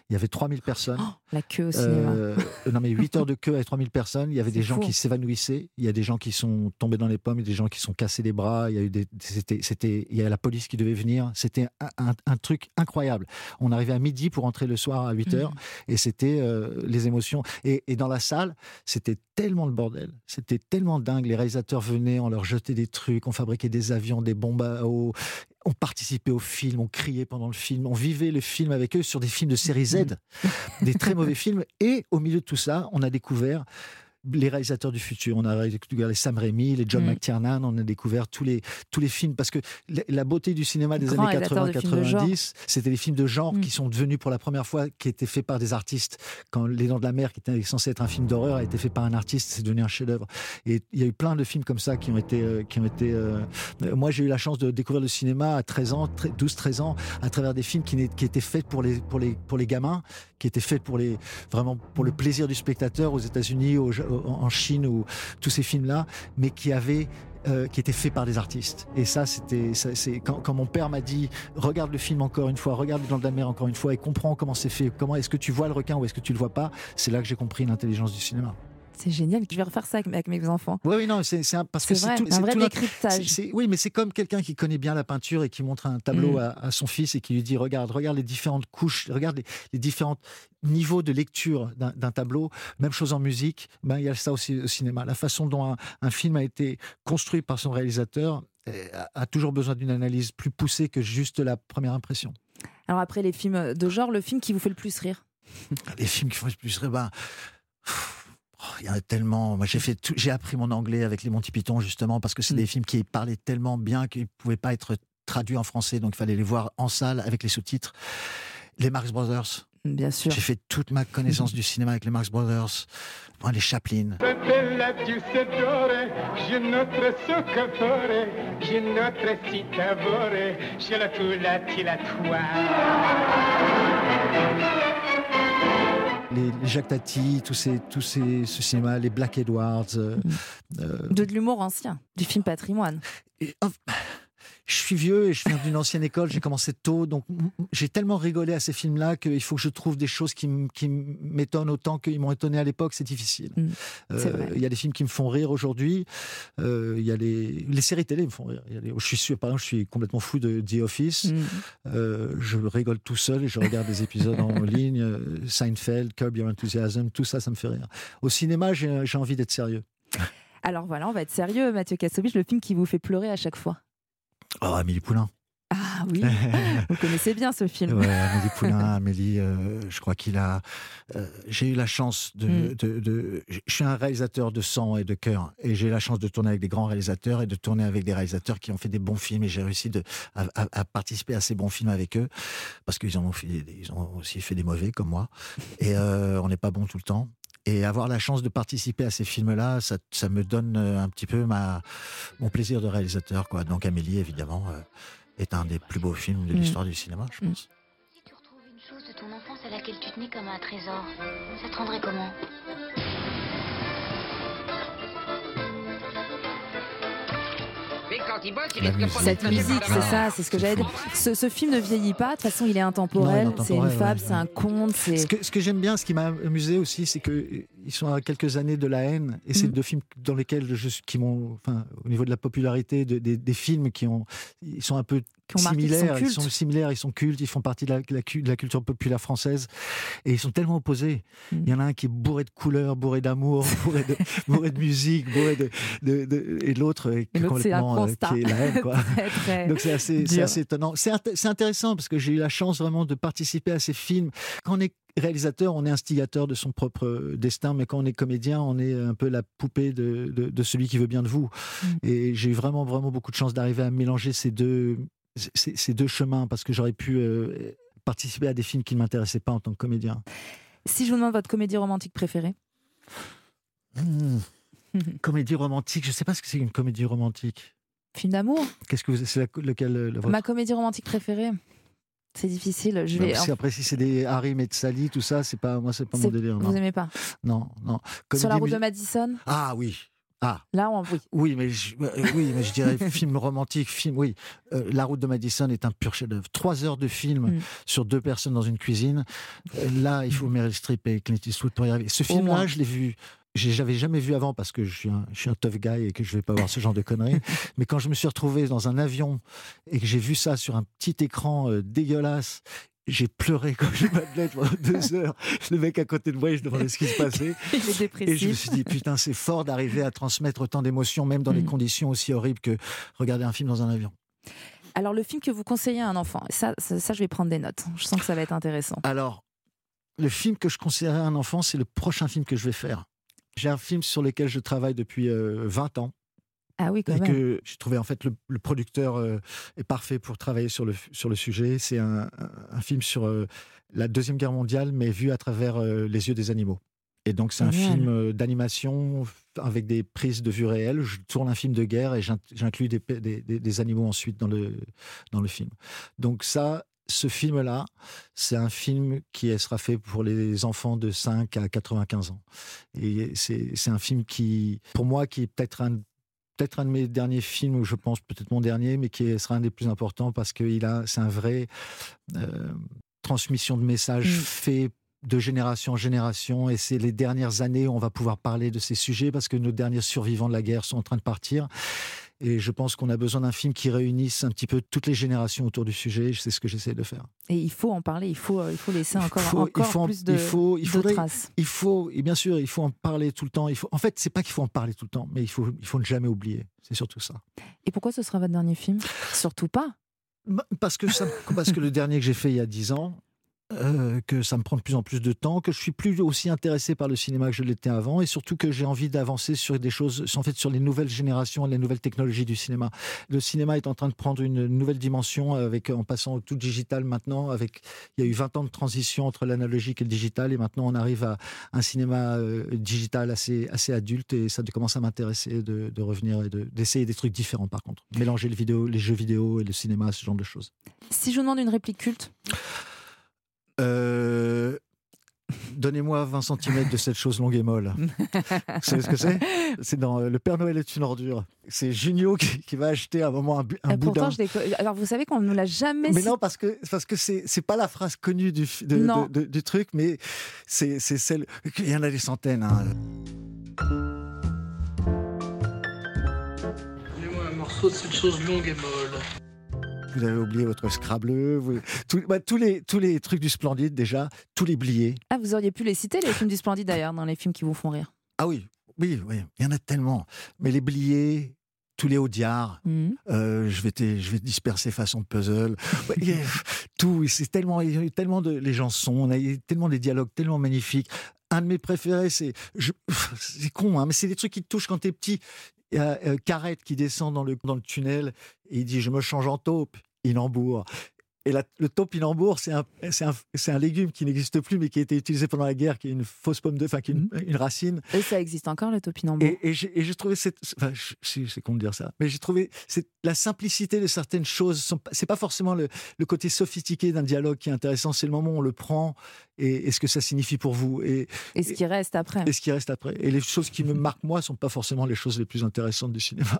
Il y avait 3000 personnes. La queue au cinéma. Euh, non, mais 8 heures de queue avec 3000 personnes. Il y avait des gens qui s'évanouissaient. Il y a des gens qui sont tombés dans les pommes. Il y a des gens qui sont cassés les bras. Il y a eu des, c'était, c'était, il y a la police qui devait venir. C'était un, un- un truc incroyable. On arrivait à midi pour rentrer le soir à 8 heures. Mhm. Et c'était euh, les émotions. Et, et dans la salle, c'était tellement le bordel. C'était tellement dingue. Les réalisateurs venaient, on leur jetait des trucs, on fabriquait des avions, des bombes à eau. On participait au film, on criait pendant le film, on vivait le film avec eux sur des films de série Z, des très mauvais films. Et au milieu de tout ça, on a découvert les réalisateurs du futur. On a découvert les Sam Raimi, les John Mm. McTiernan, on a découvert tous les, tous les films. Parce que la, beauté du cinéma des Grand années réalisateur de films de genre. 80-90, c'était les films de genre Mm. qui sont devenus pour la première fois, qui étaient faits par des artistes. Quand Les Dents de la Mer, qui était censé être un film d'horreur, a été fait par un artiste, c'est devenu un chef-d'œuvre. Et il y a eu plein de films comme ça qui ont été. euh, qui ont été euh, Moi, j'ai eu la chance de découvrir le cinéma à 13 ans, 12-13 ans, à travers des films qui, qui étaient faits pour les, pour, les, pour les gamins, qui étaient faits pour les, vraiment pour le plaisir du spectateur aux États-Unis, au- en Chine, ou tous ces films-là, mais qui avaient euh, qui étaient faits par des artistes. Et ça, c'était, quand mon père m'a dit regarde le film encore une fois, regarde dans de la mer encore une fois et comprends comment c'est fait. Comment est-ce que tu vois le requin ou est-ce que tu le vois pas C'est là que j'ai compris l'intelligence du cinéma. C'est génial. Je vais refaire ça avec, mes enfants. Oui, oui, non, c'est parce que C'est un vrai tout décryptage. Oui, mais c'est comme quelqu'un qui connaît bien la peinture et qui montre un tableau Mm. à, à son fils et qui lui dit regarde, regarde les différentes couches, regarde les, les différents niveaux de lecture d'un tableau. Même chose en musique. Ben il y a ça aussi au cinéma. La façon dont un, un film a été construit par son réalisateur euh, a, toujours besoin d'une analyse plus poussée que juste la première impression. Alors après les films de genre, le film qui vous fait le plus rire? Les films qui font le plus rire, ben, il y en a tellement. Moi, j'ai fait tout- j'ai appris mon anglais avec les Monty Python justement parce que c'est des films qui parlaient tellement bien qu'ils ne pouvaient pas être traduits en français, donc il fallait les voir en salle avec les sous-titres. Les Marx Brothers. Bien sûr. J'ai fait toute ma connaissance du cinéma avec les Marx Brothers. Moi, les Chaplin. Les, Jacques Tati, tous ces, tous ces, ce cinéma, les Black Edwards. euh, euh, De, de l'humour ancien, du film patrimoine. et, oh, je suis vieux et je viens d'une ancienne école, j'ai commencé tôt, donc j'ai tellement rigolé à ces films-là qu'il faut que je trouve des choses qui, m'étonnent autant qu'ils m'ont étonné à l'époque, c'est difficile. Mm. Euh. Il y a des films qui me font rire aujourd'hui, euh, il y a les, les séries télé me font rire. Il y a les- je suis, sûr- par exemple, je suis complètement fou de The Office, Mm. Euh, je rigole tout seul et je regarde des épisodes en [LAUGHS] ligne, Seinfeld, Curb Your Enthusiasm, tout ça, ça me fait rire. Au cinéma, j'ai j'ai envie d'être sérieux. Alors voilà, on va être sérieux, Mathieu Kassovitch, le film qui vous fait pleurer à chaque fois. Oh, Amélie Poulain. Ah oui, [LAUGHS] vous connaissez bien ce film. Ouais, Amélie [LAUGHS] Poulain, Amélie, euh, je crois qu'il a. euh, j'ai eu la chance de, Mm. de, de- Je suis un réalisateur de sang et de cœur, et j'ai eu la chance de tourner avec des grands réalisateurs et de tourner avec des réalisateurs qui ont fait des bons films, et j'ai réussi de, à, à- à participer à ces bons films avec eux, parce qu'ils en ont fait, des- ils ont aussi fait des mauvais comme moi, et euh, on n'est pas bon tout le temps. Et avoir la chance de participer à ces films-là, ça, ça me donne euh, un petit peu ma, mon plaisir de réalisateur. Quoi. Donc Amélie, évidemment, euh, est un des plus beaux films de Mm. l'histoire du cinéma, je pense. Une chose de ton enfance à laquelle tu tenais comme un trésor. Ça te rendrait comment? Quand il bosse, il La risque pas musique. d'être Cette musique, c'est ça, c'est ce que j'allais dire. Ce, ce film ne vieillit pas, de toute façon, il est intemporel, c'est une fable, ouais. c'est un conte. Ce que, ce que j'aime bien, ce qui m'a amusé aussi, c'est qu'ils sont à quelques années de la haine, et c'est Mhm. deux films dans lesquels je, qui m'ont, enfin, au niveau de la popularité, de- des, des films qui ont, ils sont un peu Qui ont marqué, qui sont similaires, ils sont similaires, ils sont cultes, ils font partie de la, de culture populaire française, et ils sont tellement opposés. Mhm. Il y en a un qui est bourré de couleurs, bourré d'amour, [LAUGHS] bourré de, bourré de musique, bourré de, de- de- et l'autre est Et complètement euh, qui est la haine, quoi. [LAUGHS] Très, très Donc c'est assez, assez étonnant. C'est int- c'est intéressant parce que j'ai eu la chance vraiment de participer à ces films. Quand on est réalisateur, on est instigateur de son propre destin, mais quand on est comédien, on est un peu la poupée de, de- de celui qui veut bien de vous. Mm. Et j'ai eu vraiment, vraiment beaucoup de chance d'arriver à mélanger ces deux, ces, deux chemins parce que j'aurais pu euh, participer à des films qui ne m'intéressaient pas en tant que comédien. Si je vous demande votre comédie romantique préférée Hmm. [LAUGHS] Comédie romantique, je ne sais pas ce que c'est une comédie romantique. Film d'amour Qu'est-ce que vous, c'est lequel le vôtre? Ma comédie romantique préférée C'est difficile. Je vais. qu'après, si c'est des Harim et de Sally, tout ça, c'est pas moi, c'est pas mon délire. Vous Non, aimez pas non, non. Sur la route de Madison? Ah oui. Ah Là, on... oui. oui, mais je, euh, oui, mais je dirais [LAUGHS] film romantique, film. Oui, Euh, La route de Madison est un pur chef-d'œuvre. Trois heures de film Mm. sur deux personnes dans une cuisine. Euh, Là, il faut Meryl Streep et Clint Eastwood pour y arriver. Ce film-là, je l'ai vu. J'avais jamais vu avant parce que je suis, un, je suis un tough guy et que je vais pas voir ce genre de conneries. [LAUGHS] Mais quand je me suis retrouvé dans un avion et que j'ai vu ça sur un petit écran euh, dégueulasse, j'ai pleuré comme je m'appelais pendant deux heures. Le mec à côté de moi, il se demandait ce qui se passait. [LAUGHS] Et je me suis dit, putain, c'est fort d'arriver à transmettre autant d'émotions, même dans les Mm. conditions aussi horribles que regarder un film dans un avion. Alors, le film que vous conseillez à un enfant, ça, ça, ça, je vais prendre des notes. Je sens que ça va être intéressant. Alors, le film que je conseillerais à un enfant, c'est le prochain film que je vais faire. J'ai un film sur lequel je travaille depuis euh, 20 ans. Ah oui, quand et même. que j'ai trouvé en fait le, le producteur euh, est parfait pour travailler sur le, sur le sujet. C'est un, film sur euh, la Deuxième Guerre mondiale, mais vu à travers euh, les yeux des animaux. Et donc c'est un Génial. film d'animation avec des prises de vue réelles. Je tourne un film de guerre et j'in- j'inclus des, des, des- des animaux ensuite dans le, dans le film. Donc ça, ce film-là, c'est un film qui sera fait pour les enfants de 5 à 95 ans. Et c'est un film qui, pour moi, qui est peut-être un peut-être un de mes derniers films, ou je pense peut-être mon dernier, mais qui sera un des plus importants parce que c'est un vrai euh, transmission de messages Mm. fait de génération en génération, et c'est les dernières années où on va pouvoir parler de ces sujets parce que nos derniers survivants de la guerre sont en train de partir. Et je pense qu'on a besoin d'un film qui réunisse un petit peu toutes les générations autour du sujet. C'est ce que j'essaie de faire. Et il faut en parler, il faut, euh, il faut laisser encore, Il faut- encore il faut plus de, il faut, il de traces. Il faut, et bien sûr, il faut en parler tout le temps. Il faut, en fait, c'est pas qu'il faut en parler tout le temps, mais il faut, il faut ne jamais oublier. C'est surtout ça. Et pourquoi ce sera votre dernier film? Surtout pas. Bah, Parce que, ça, parce que le dernier que j'ai fait il y a 10 ans, euh, que ça me prend de plus en plus de temps, que je suis plus aussi intéressé par le cinéma que je l'étais avant, et surtout que j'ai envie d'avancer sur des choses, en fait, sur les nouvelles générations, les nouvelles technologies du cinéma. Le cinéma est en train de prendre une nouvelle dimension avec, en passant au tout digital maintenant. Avec, il y a eu 20 ans de transition entre l'analogique et le digital, et maintenant on arrive à un cinéma euh, digital assez, assez adulte, et ça commence à m'intéresser de, revenir et de- d'essayer des trucs différents par contre. Mélanger les jeux vidéo et le cinéma, ce genre de choses. Si je vous demande une réplique culte, Euh, Donnez-moi 20 cm de cette chose longue et molle. Vous savez ce que c'est? C'est dans euh, Le Père Noël est une ordure. C'est Junio qui, qui va acheter à un moment un, bu- un Et pourtant, boudin. je Alors, vous savez qu'on ne l'a jamais Mais non, parce que parce que c'est c'est pas la phrase connue du fi- de- Non. de- de- du truc, mais c'est c'est celle. Il y en a des centaines. hein. Donnez-moi un morceau de cette chose longue et molle. Vous avez oublié votre Scrabble, vous- tous, bah, tous les tous les trucs du Splendide déjà, tous les bliés. Ah, vous auriez pu les citer, les films du Splendide d'ailleurs, dans les films qui vous font rire. Ah oui, oui, oui, il y en a tellement. Mais les bliés, tous les Audiards, euh, je vais te- je vais te disperser façon de puzzle. [LAUGHS] Tout, c'est tellement, il y a eu tellement de les chansons, on a eu tellement des dialogues tellement magnifiques. Un de mes préférés, c'est, c'est con, hein, mais c'est des trucs qui te touchent quand t'es petit. Il y a euh, Carrette qui descend dans le tunnel et il dit je me change en taupe, Inambour. Et la- le topinambour, c'est un, c'est un, c'est un légume qui n'existe plus, mais qui a été utilisé pendant la guerre, qui est une fausse pomme de, enfin, qui est une, une racine. Et ça existe encore, le topinambour? Et, et j'ai et j'ai trouvé cette, enfin, je- c'est c'est con de dire ça, mais j'ai trouvé la simplicité de certaines choses. C'est pas forcément le, le côté sophistiqué d'un dialogue qui est intéressant, c'est le moment où on le prend et, et ce que ça signifie pour vous et, Et ce qui reste après. et ce qui reste après. Et les choses qui me marquent moi sont pas forcément les choses les plus intéressantes du cinéma.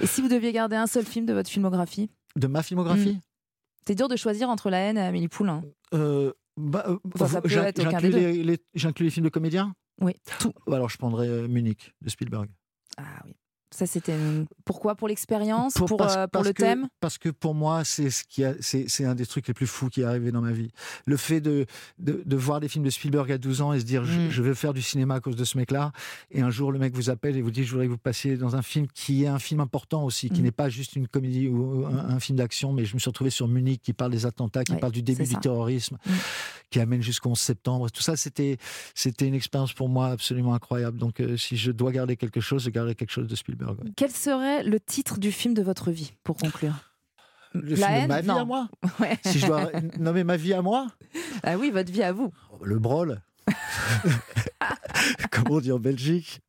Et si vous deviez garder un seul film de votre filmographie? De ma filmographie? Mm. C'est dur de choisir entre La haine et Amélie Poulain. Euh, bah, euh, Enfin, les, les- j'inclus les films de comédiens? Oui, tout. Alors je prendrais euh, Munich de Spielberg. Ah oui. Ça, c'était. une- Pourquoi Pour l'expérience Pour, parce- euh, pour parce le que- thème? Parce que pour moi, c'est ce qui c'est c'est un des trucs les plus fous qui est arrivé dans ma vie. Le fait de, de, de voir des films de Spielberg à 12 ans et se dire je, Mm. je veux faire du cinéma à cause de ce mec-là. Et un jour, le mec vous appelle et vous dit je voudrais que vous passiez dans un film qui est un film important aussi, qui Mm. n'est pas juste une comédie ou un, un film d'action. Mais je me suis retrouvé sur Munich qui parle des attentats, qui parle du début du terrorisme, Mm. qui amène jusqu'au 11 septembre. Tout ça, c'était c'était une expérience pour moi absolument incroyable. Donc euh, si je dois garder quelque chose, je garderai quelque chose de Spielberg. ouais. Quel serait le titre du film de votre vie, pour conclure Le La film de haine ma vie Non. à moi [LAUGHS] Ouais. Si je dois nommer ma vie à moi Ah oui, votre vie à vous. Le brol. [LAUGHS] Comme on dit en Belgique.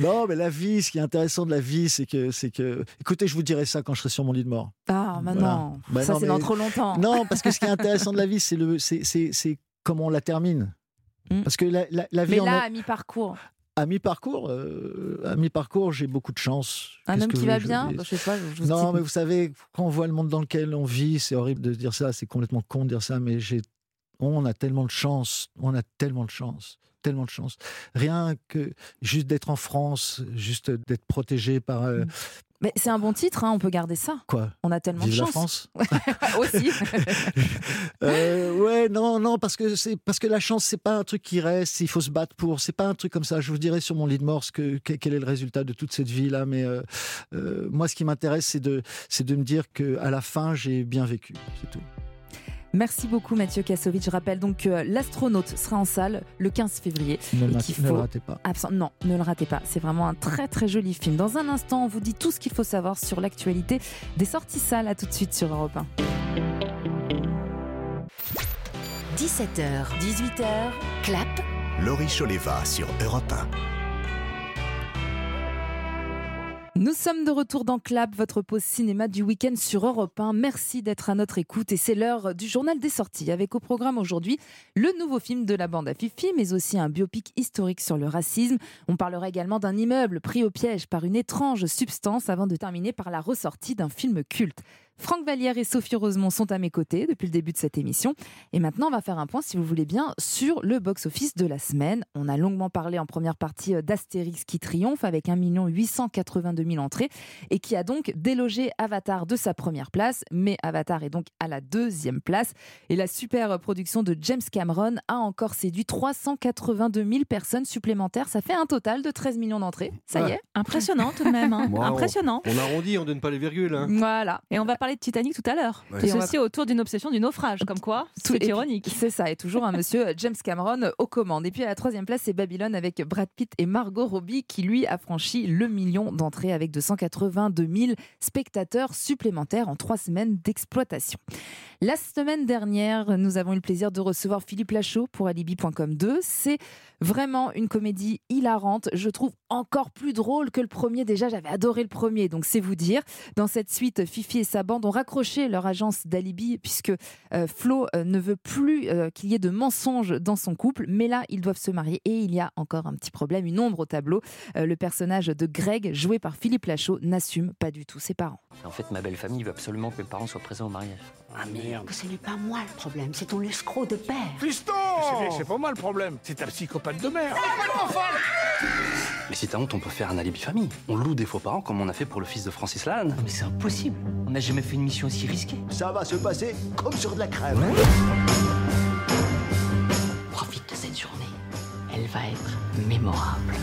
Non, mais la vie, ce qui est intéressant de la vie, c'est que, c'est que. Écoutez, je vous dirai ça quand je serai sur mon lit de mort. Ah, maintenant. Bah ça, non, c'est mais- dans trop longtemps. Non, parce que ce qui est [LAUGHS] intéressant de la vie, c'est le, c'est, c'est, c'est comment on la termine. Parce que la, la, la vie Mm. Mais là, à mi-parcours, à mi-parcours, euh, à mi-parcours, j'ai beaucoup de chance. un homme qui va bien Je sais pas. je vous Non, mais vous savez, quand on voit le monde dans lequel on vit, c'est horrible de dire ça, c'est complètement con de dire ça, mais j'ai, on a tellement de chance, on a tellement de chance, tellement de chance. Rien que juste d'être en France, juste d'être protégé par euh, Mais c'est un bon titre, hein, on peut garder ça. quoi On a tellement Vive de la chance. France. [LAUGHS] Aussi. [LAUGHS] Euh, ouais, non, non, parce que c'est parce que la chance, c'est pas un truc qui reste. Il faut se battre pour. C'est pas un truc comme ça. Je vous dirai sur mon lit de mort ce que, que- quel est le résultat de toute cette vie là. Mais euh, euh, moi, ce qui m'intéresse, c'est de c'est de me dire que à la fin, j'ai bien vécu. C'est tout. Merci beaucoup Mathieu Kassovitch. Je rappelle donc que l'astronaute sera en salle le 15 février. Ne le ne ratez pas. Non, ne le ratez pas. C'est vraiment un très très joli film. Dans un instant, on vous dit tout ce qu'il faut savoir sur l'actualité des sorties salles. À tout de suite sur Europe 1. 17h, 18h, clap. Laurie Choleva sur Europe 1. Nous sommes de retour dans Clap, votre pause cinéma du week-end sur Europe 1. Merci d'être à notre écoute et c'est l'heure du journal des sorties avec au programme aujourd'hui le nouveau film de la bande à Fifi mais aussi un biopic historique sur le racisme. On parlera également d'un immeuble pris au piège par une étrange substance avant de terminer par la ressortie d'un film culte. Franck Vallière et Sophie Rosemont sont à mes côtés depuis le début de cette émission. Et maintenant, on va faire un point, si vous voulez bien, sur le box-office de la semaine. On a longuement parlé en première partie euh, d'Astérix qui triomphe avec 1 882 000 entrées et qui a donc délogé Avatar de sa première place. Mais Avatar est donc à la deuxième place. Et la super production de James Cameron a encore séduit 382 000 personnes supplémentaires. Ça fait un total de 13 millions d'entrées. Ça y est Impressionnant tout de même. hein. Impressionnant. On, arrondit, on donne pas les virgules. hein. Voilà. Et on va parler de Titanic tout à l'heure. Ouais. Et on va- ceci autour d'une obsession du naufrage, comme quoi Tout- c'est ironique. C'est ça, et toujours un monsieur James Cameron aux commandes. Et puis à la troisième place, c'est Babylone avec Brad Pitt et Margot Robbie qui, lui, a franchi le million d'entrées avec 282 000 spectateurs supplémentaires en trois semaines d'exploitation. La semaine dernière, nous avons eu le plaisir de recevoir Philippe Lachaud pour Alibi.com 2. C'est vraiment une comédie hilarante. Je trouve encore plus drôle que le premier. Déjà, j'avais adoré le premier, donc c'est vous dire. Dans cette suite, Fifi et sa bande bande ont raccroché leur agence d'alibi puisque euh, Flo euh, ne veut plus euh, qu'il y ait de mensonges dans son couple. Mais là, ils doivent se marier et il y a encore un petit problème, une ombre au tableau. Euh, le personnage de Greg, joué par Philippe Lachaud, n'assume pas du tout ses parents. En fait, ma belle famille veut absolument que mes parents soient présents au mariage. Ah merde. Ce n'est pas moi le problème, c'est ton escroc de père. Fiston C'est pas moi le problème, c'est ta psychopathe de merde. Mais si t'as honte, on peut faire un alibi famille. On loue des faux parents comme on a fait pour le fils de Francis Lalanne. Mais c'est impossible. On n'a jamais fait une mission aussi risquée. Ça va se passer comme sur de la crème. Profite de cette journée. Elle va être mémorable.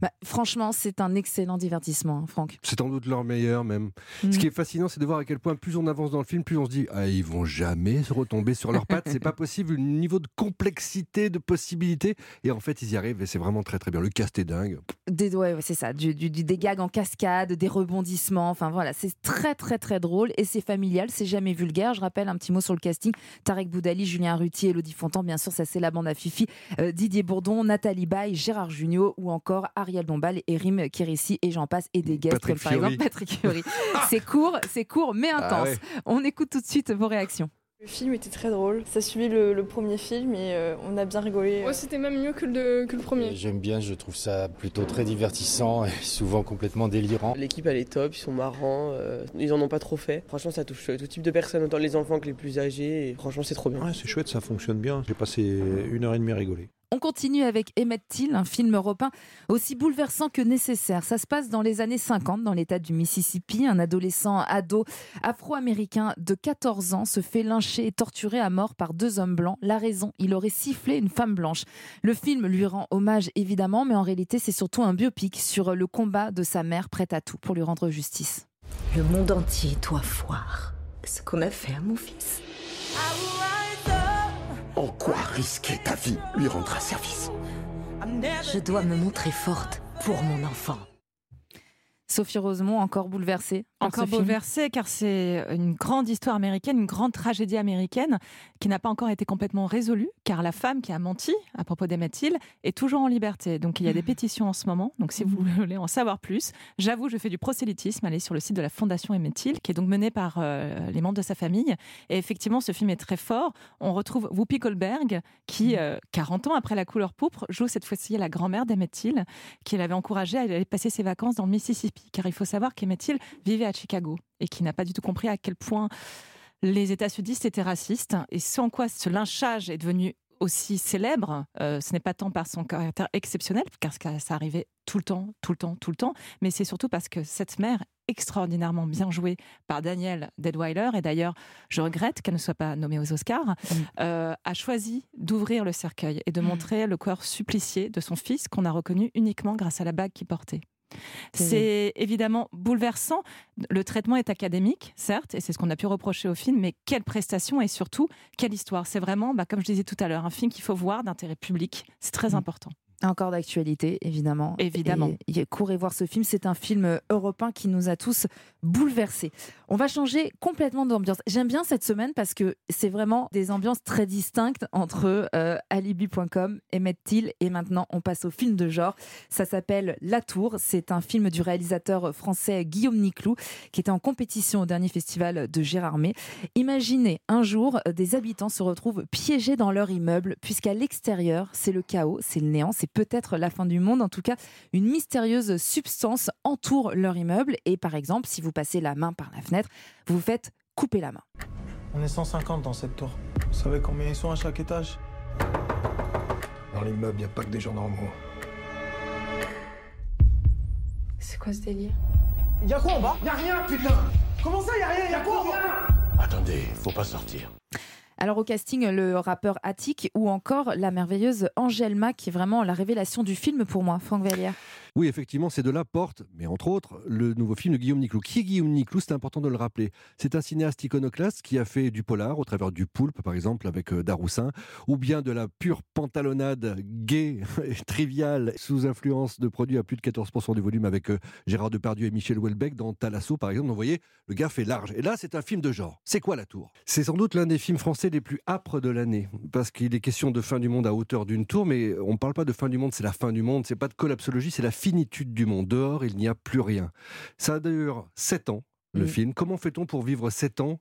Bah, franchement, c'est un excellent divertissement, hein, Franck. C'est sans doute leur meilleur même. Mm. Ce qui est fascinant, c'est de voir à quel point plus on avance dans le film, plus on se dit ah ils vont jamais se retomber sur leurs pattes, c'est pas [LAUGHS] possible, le niveau de complexité, de possibilités, et en fait ils y arrivent et c'est vraiment très très bien. Le cast est dingue. Des, ouais, ouais, c'est ça, du, des gags en cascade, des rebondissements, enfin voilà, c'est très très très drôle et c'est familial, c'est jamais vulgaire. Je rappelle un petit mot sur le casting Tarek Boudali, Julien Rutier, Elodie Fontan, bien sûr, ça c'est la bande à Fifi, euh, Didier Bourdon, Nathalie Baye, Gérard Jugnot ou encore Ariel Dombal, Erim Kérissi et j'en passe, et des guests Patrick comme par Fiori. exemple Patrick Fiori. [LAUGHS] c'est court, c'est court mais Ah intense. ouais. On écoute tout de suite vos réactions. Le film était très drôle. Ça suivait le, le premier film et euh, on a bien rigolé. Ouais, c'était même mieux que le, que le premier. J'aime bien, je trouve ça plutôt très divertissant et [LAUGHS] souvent complètement délirant. L'équipe elle est top, ils sont marrants, euh, ils en ont pas trop fait. Franchement ça touche tout type de personnes, autant les enfants que les plus âgés, et franchement c'est trop bien. Ouais, c'est chouette, ça fonctionne bien. J'ai passé une heure et demie à rigoler. On continue avec Emmett Till, un film européen aussi bouleversant que nécessaire. Ça se passe dans les années 50, dans l'état du Mississippi. Un adolescent ado afro-américain de 14 ans se fait lyncher et torturer à mort par deux hommes blancs. La raison, il aurait sifflé une femme blanche. Le film lui rend hommage évidemment, mais en réalité c'est surtout un biopic sur le combat de sa mère prête à tout pour lui rendre justice. Le monde entier doit voir ce qu'on a fait à mon fils. En quoi risquer ta vie lui rendra service? Je dois me montrer forte pour mon enfant. Sophie Rosemont, encore bouleversée. Encore bouleversée, car c'est une grande histoire américaine, une grande tragédie américaine qui n'a pas encore été complètement résolue, car la femme qui a menti à propos d'Emmett est toujours en liberté. Donc il y a des pétitions en ce moment. Donc si vous voulez en savoir plus, j'avoue, je fais du prosélytisme. Allez sur le site de la Fondation Emmett qui est donc menée par euh, les membres de sa famille. Et effectivement, ce film est très fort. On retrouve Whoopi Goldberg, qui, euh, 40 ans après La couleur pourpre, joue cette fois-ci la grand-mère d'Emmett qui l'avait encouragée à aller passer ses vacances dans le Mississippi. Car il faut savoir qu'Emmett vivait à Chicago et qui n'a pas du tout compris à quel point les États sudistes étaient racistes. Et ce en quoi ce lynchage est devenu aussi célèbre, euh, ce n'est pas tant par son caractère exceptionnel, car ça arrivait tout le temps, tout le temps, tout le temps, mais c'est surtout parce que cette mère, extraordinairement bien jouée par Daniel Deadweiler, et d'ailleurs, je regrette qu'elle ne soit pas nommée aux Oscars, euh, a choisi d'ouvrir le cercueil et de montrer le corps supplicié de son fils qu'on a reconnu uniquement grâce à la bague qu'il portait. C'est évidemment bouleversant. Le traitement est académique, certes, et c'est ce qu'on a pu reprocher au film, mais quelle prestation et surtout, quelle histoire. C'est vraiment, bah, comme je disais tout à l'heure, un film qu'il faut voir d'intérêt public. C'est très important. Encore d'actualité, évidemment. Évidemment. Et, et courez voir ce film. C'est un film européen qui nous a tous bouleversés. On va changer complètement d'ambiance. J'aime bien cette semaine parce que c'est vraiment des ambiances très distinctes entre euh, Alibi.com, Emmett Till et maintenant on passe au film de genre. Ça s'appelle La Tour. C'est un film du réalisateur français Guillaume Niclou qui était en compétition au dernier festival de Gérardmer. Imaginez un jour euh, des habitants se retrouvent piégés dans leur immeuble puisqu'à l'extérieur c'est le chaos, c'est le néant, c'est peut-être la fin du monde. En tout cas, une mystérieuse substance entoure leur immeuble et par exemple, si vous passez la main par la fenêtre, vous vous faites couper la main. On est 150 dans cette tour. Vous savez combien ils sont à chaque étage? Dans l'immeuble, il n'y a pas que des gens normaux. C'est quoi ce délire? Y'a quoi en bas? Y'a rien, putain Comment ça, y'a rien? Y'a quoi? En bas Attendez, faut pas sortir. Alors au casting, le rappeur Attic ou encore la merveilleuse Angelma qui est vraiment la révélation du film pour moi, Franck Vallière. Oui, effectivement, c'est de là porte, mais entre autres, le nouveau film de Guillaume Niclou. Qui est Guillaume Niclou? C'est important de le rappeler. C'est un cinéaste iconoclaste qui a fait du polar au travers du Poulpe, par exemple, avec euh, Daroussin, ou bien de la pure pantalonnade gay [LAUGHS] et triviale sous influence de produits à plus de 14% du volume avec euh, Gérard Depardieu et Michel Houellebecq dans Talasso, par exemple. Donc, vous voyez, le gars fait large. Et là, c'est un film de genre. C'est quoi La Tour? C'est sans doute l'un des films français les plus âpres de l'année, parce qu'il est question de fin du monde à hauteur d'une tour, mais on ne parle pas de fin du monde, c'est la fin du monde, c'est pas de collapsologie, c'est la finitude du monde. Dehors, il n'y a plus rien. Ça dure sept ans. le Mm. film. Comment fait-on pour vivre 7 ans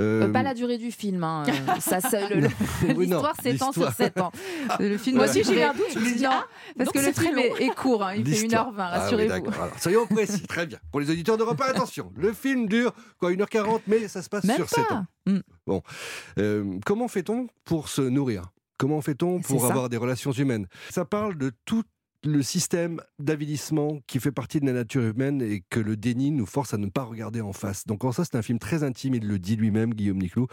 Euh, Euh, pas la durée du film. hein. Euh, [LAUGHS] Ça, ça- [LAUGHS] L'histoire s'étend sur l'histoire. 7 ans. [LAUGHS] Le film Moi aussi, j'ai un doute, je me suis dit, Non, ah, parce donc que le c'est très film long. est, est court. hein. Il fait L'histoire. 1h20, Ah oui, rassurez-vous. Alors, soyons précis, très bien. Pour les auditeurs de repas, attention, le film dure quoi 1h40, mais ça se passe Même sur 7 pas. ans. Mm. Bon, Euh, comment fait-on pour se nourrir? Comment fait-on pour avoir des relations humaines? Ça parle de tout le système d'avilissement qui fait partie de la nature humaine et que le déni nous force à ne pas regarder en face. Donc en ça, c'est un film très intime, il le dit lui-même, Guillaume Niclou.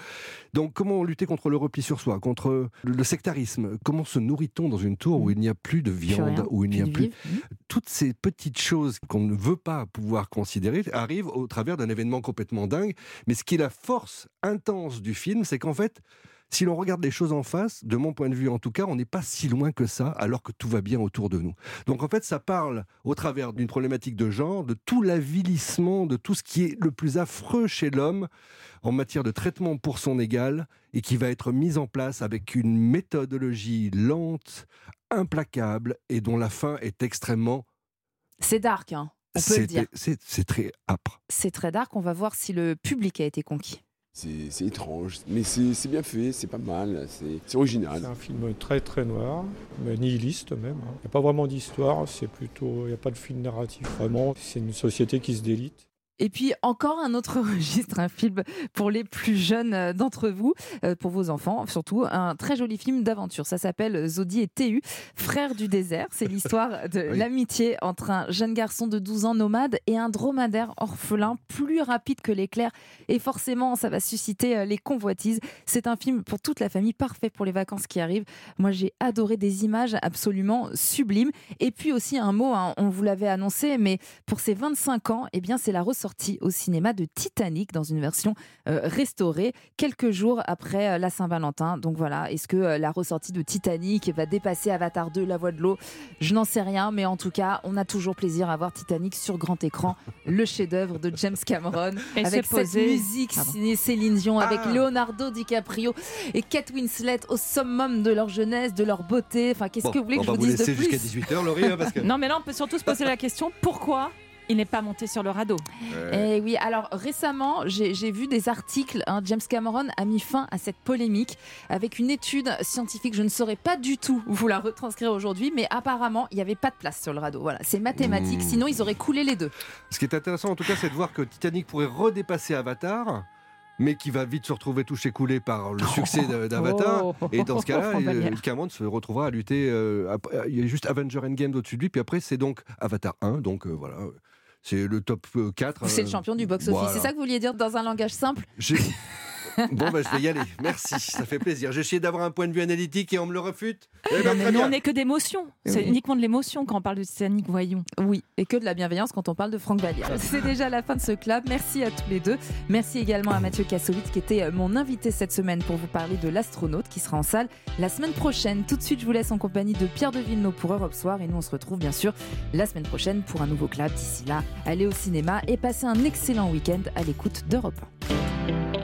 Donc comment lutter contre le repli sur soi, contre le sectarisme? Comment se nourrit-on dans une tour où il n'y a plus de viande, rien, où il n'y a plus de plus... vivre. Mm. Toutes ces petites choses qu'on ne veut pas pouvoir considérer arrivent au travers d'un événement complètement dingue. Mais ce qui est la force intense du film, c'est qu'en fait, si l'on regarde les choses en face, de mon point de vue en tout cas, on n'est pas si loin que ça, alors que tout va bien autour de nous. Donc en fait, ça parle au travers d'une problématique de genre, de tout l'avilissement, de tout ce qui est le plus affreux chez l'homme en matière de traitement pour son égal, et qui va être mis en place avec une méthodologie lente, implacable, et dont la fin est extrêmement... C'est dark, hein, on peut le dire. c'est très âpre. C'est très dark. On va voir si le public a été conquis. C'est étrange, mais c'est bien fait, c'est pas mal, c'est original. C'est un film très très noir, mais nihiliste même. hein. Il n'y a pas vraiment d'histoire, c'est plutôt, il n'y a pas de fil narratif vraiment. C'est une société qui se délite. Et puis encore un autre [LAUGHS] registre, un film pour les plus jeunes euh, d'entre vous, euh, pour vos enfants surtout, un très joli film d'aventure. Ça s'appelle Zodi et Théu, frères du désert. C'est l'histoire de Oui. l'amitié entre un jeune garçon de 12 ans nomade et un dromadaire orphelin plus rapide que l'éclair. Et forcément, ça va susciter euh, les convoitises. C'est un film pour toute la famille, parfait pour les vacances qui arrivent. Moi, j'ai adoré des images absolument sublimes. Et puis aussi un mot, hein, on vous l'avait annoncé, mais pour ses 25 ans, eh bien, c'est la ressortie au cinéma de Titanic dans une version euh, restaurée quelques jours après euh, la Saint-Valentin. Donc voilà, est-ce que euh, la ressortie de Titanic va dépasser Avatar 2, La Voix de l'eau? Je n'en sais rien, mais en tout cas, on a toujours plaisir à voir Titanic sur grand écran, [LAUGHS] le chef-d'œuvre de James Cameron, Et avec cette musique Pardon. signée Céline Dion, avec Ah. Leonardo DiCaprio et Kate Winslet au summum de leur jeunesse, de leur beauté. Enfin, qu'est-ce Bon, que vous voulez on que va je vous dise de laisser plus? jusqu'à 18h, Laurie, hein, parce que... [LAUGHS] Non, mais là, on peut surtout se poser la question pourquoi il n'est pas monté sur le radeau Eh oui, alors récemment, j'ai vu des articles. hein, James Cameron a mis fin à cette polémique avec une étude scientifique. Je ne saurais pas du tout vous la retranscrire aujourd'hui, mais apparemment, il n'y avait pas de place sur le radeau. Voilà, c'est mathématique. Mmh. Sinon, ils auraient coulé les deux. Ce qui est intéressant en tout cas, c'est de voir que Titanic pourrait redépasser Avatar. Mais qui va vite se retrouver touché coulé par le [LAUGHS] succès d'A- d'Avatar. Oh. Et dans ce cas-là, [LAUGHS] euh. Cameron se retrouvera à lutter. euh, après- il y a juste Avenger Endgame au-dessus de lui. Puis après, c'est donc Avatar 1. Donc euh, voilà. C'est le top euh, 4. C'est le euh, champion du box-office. voilà. C'est ça que vous vouliez dire dans un langage simple? Bon, bah, je vais y aller. Merci, ça fait plaisir. J'ai essayé d'avoir un point de vue analytique et on me le refute. Eh ben, Non, mais nous, on n'est que d'émotion. C'est Oui. uniquement de l'émotion quand on parle de Titanic, voyons. Oui, et que de la bienveillance quand on parle de Franck Vallière. [LAUGHS] C'est déjà la fin de ce club. Merci à tous les deux. Merci également à Mathieu Kassovitz qui était euh, mon invité cette semaine pour vous parler de l'astronaute qui sera en salle la semaine prochaine. Tout de suite, je vous laisse en compagnie de Pierre de Villeneuve pour Europe Soir et nous on se retrouve bien sûr la semaine prochaine pour un nouveau club. D'ici là, allez au cinéma et passez un excellent week-end à l'écoute d'Europe 1.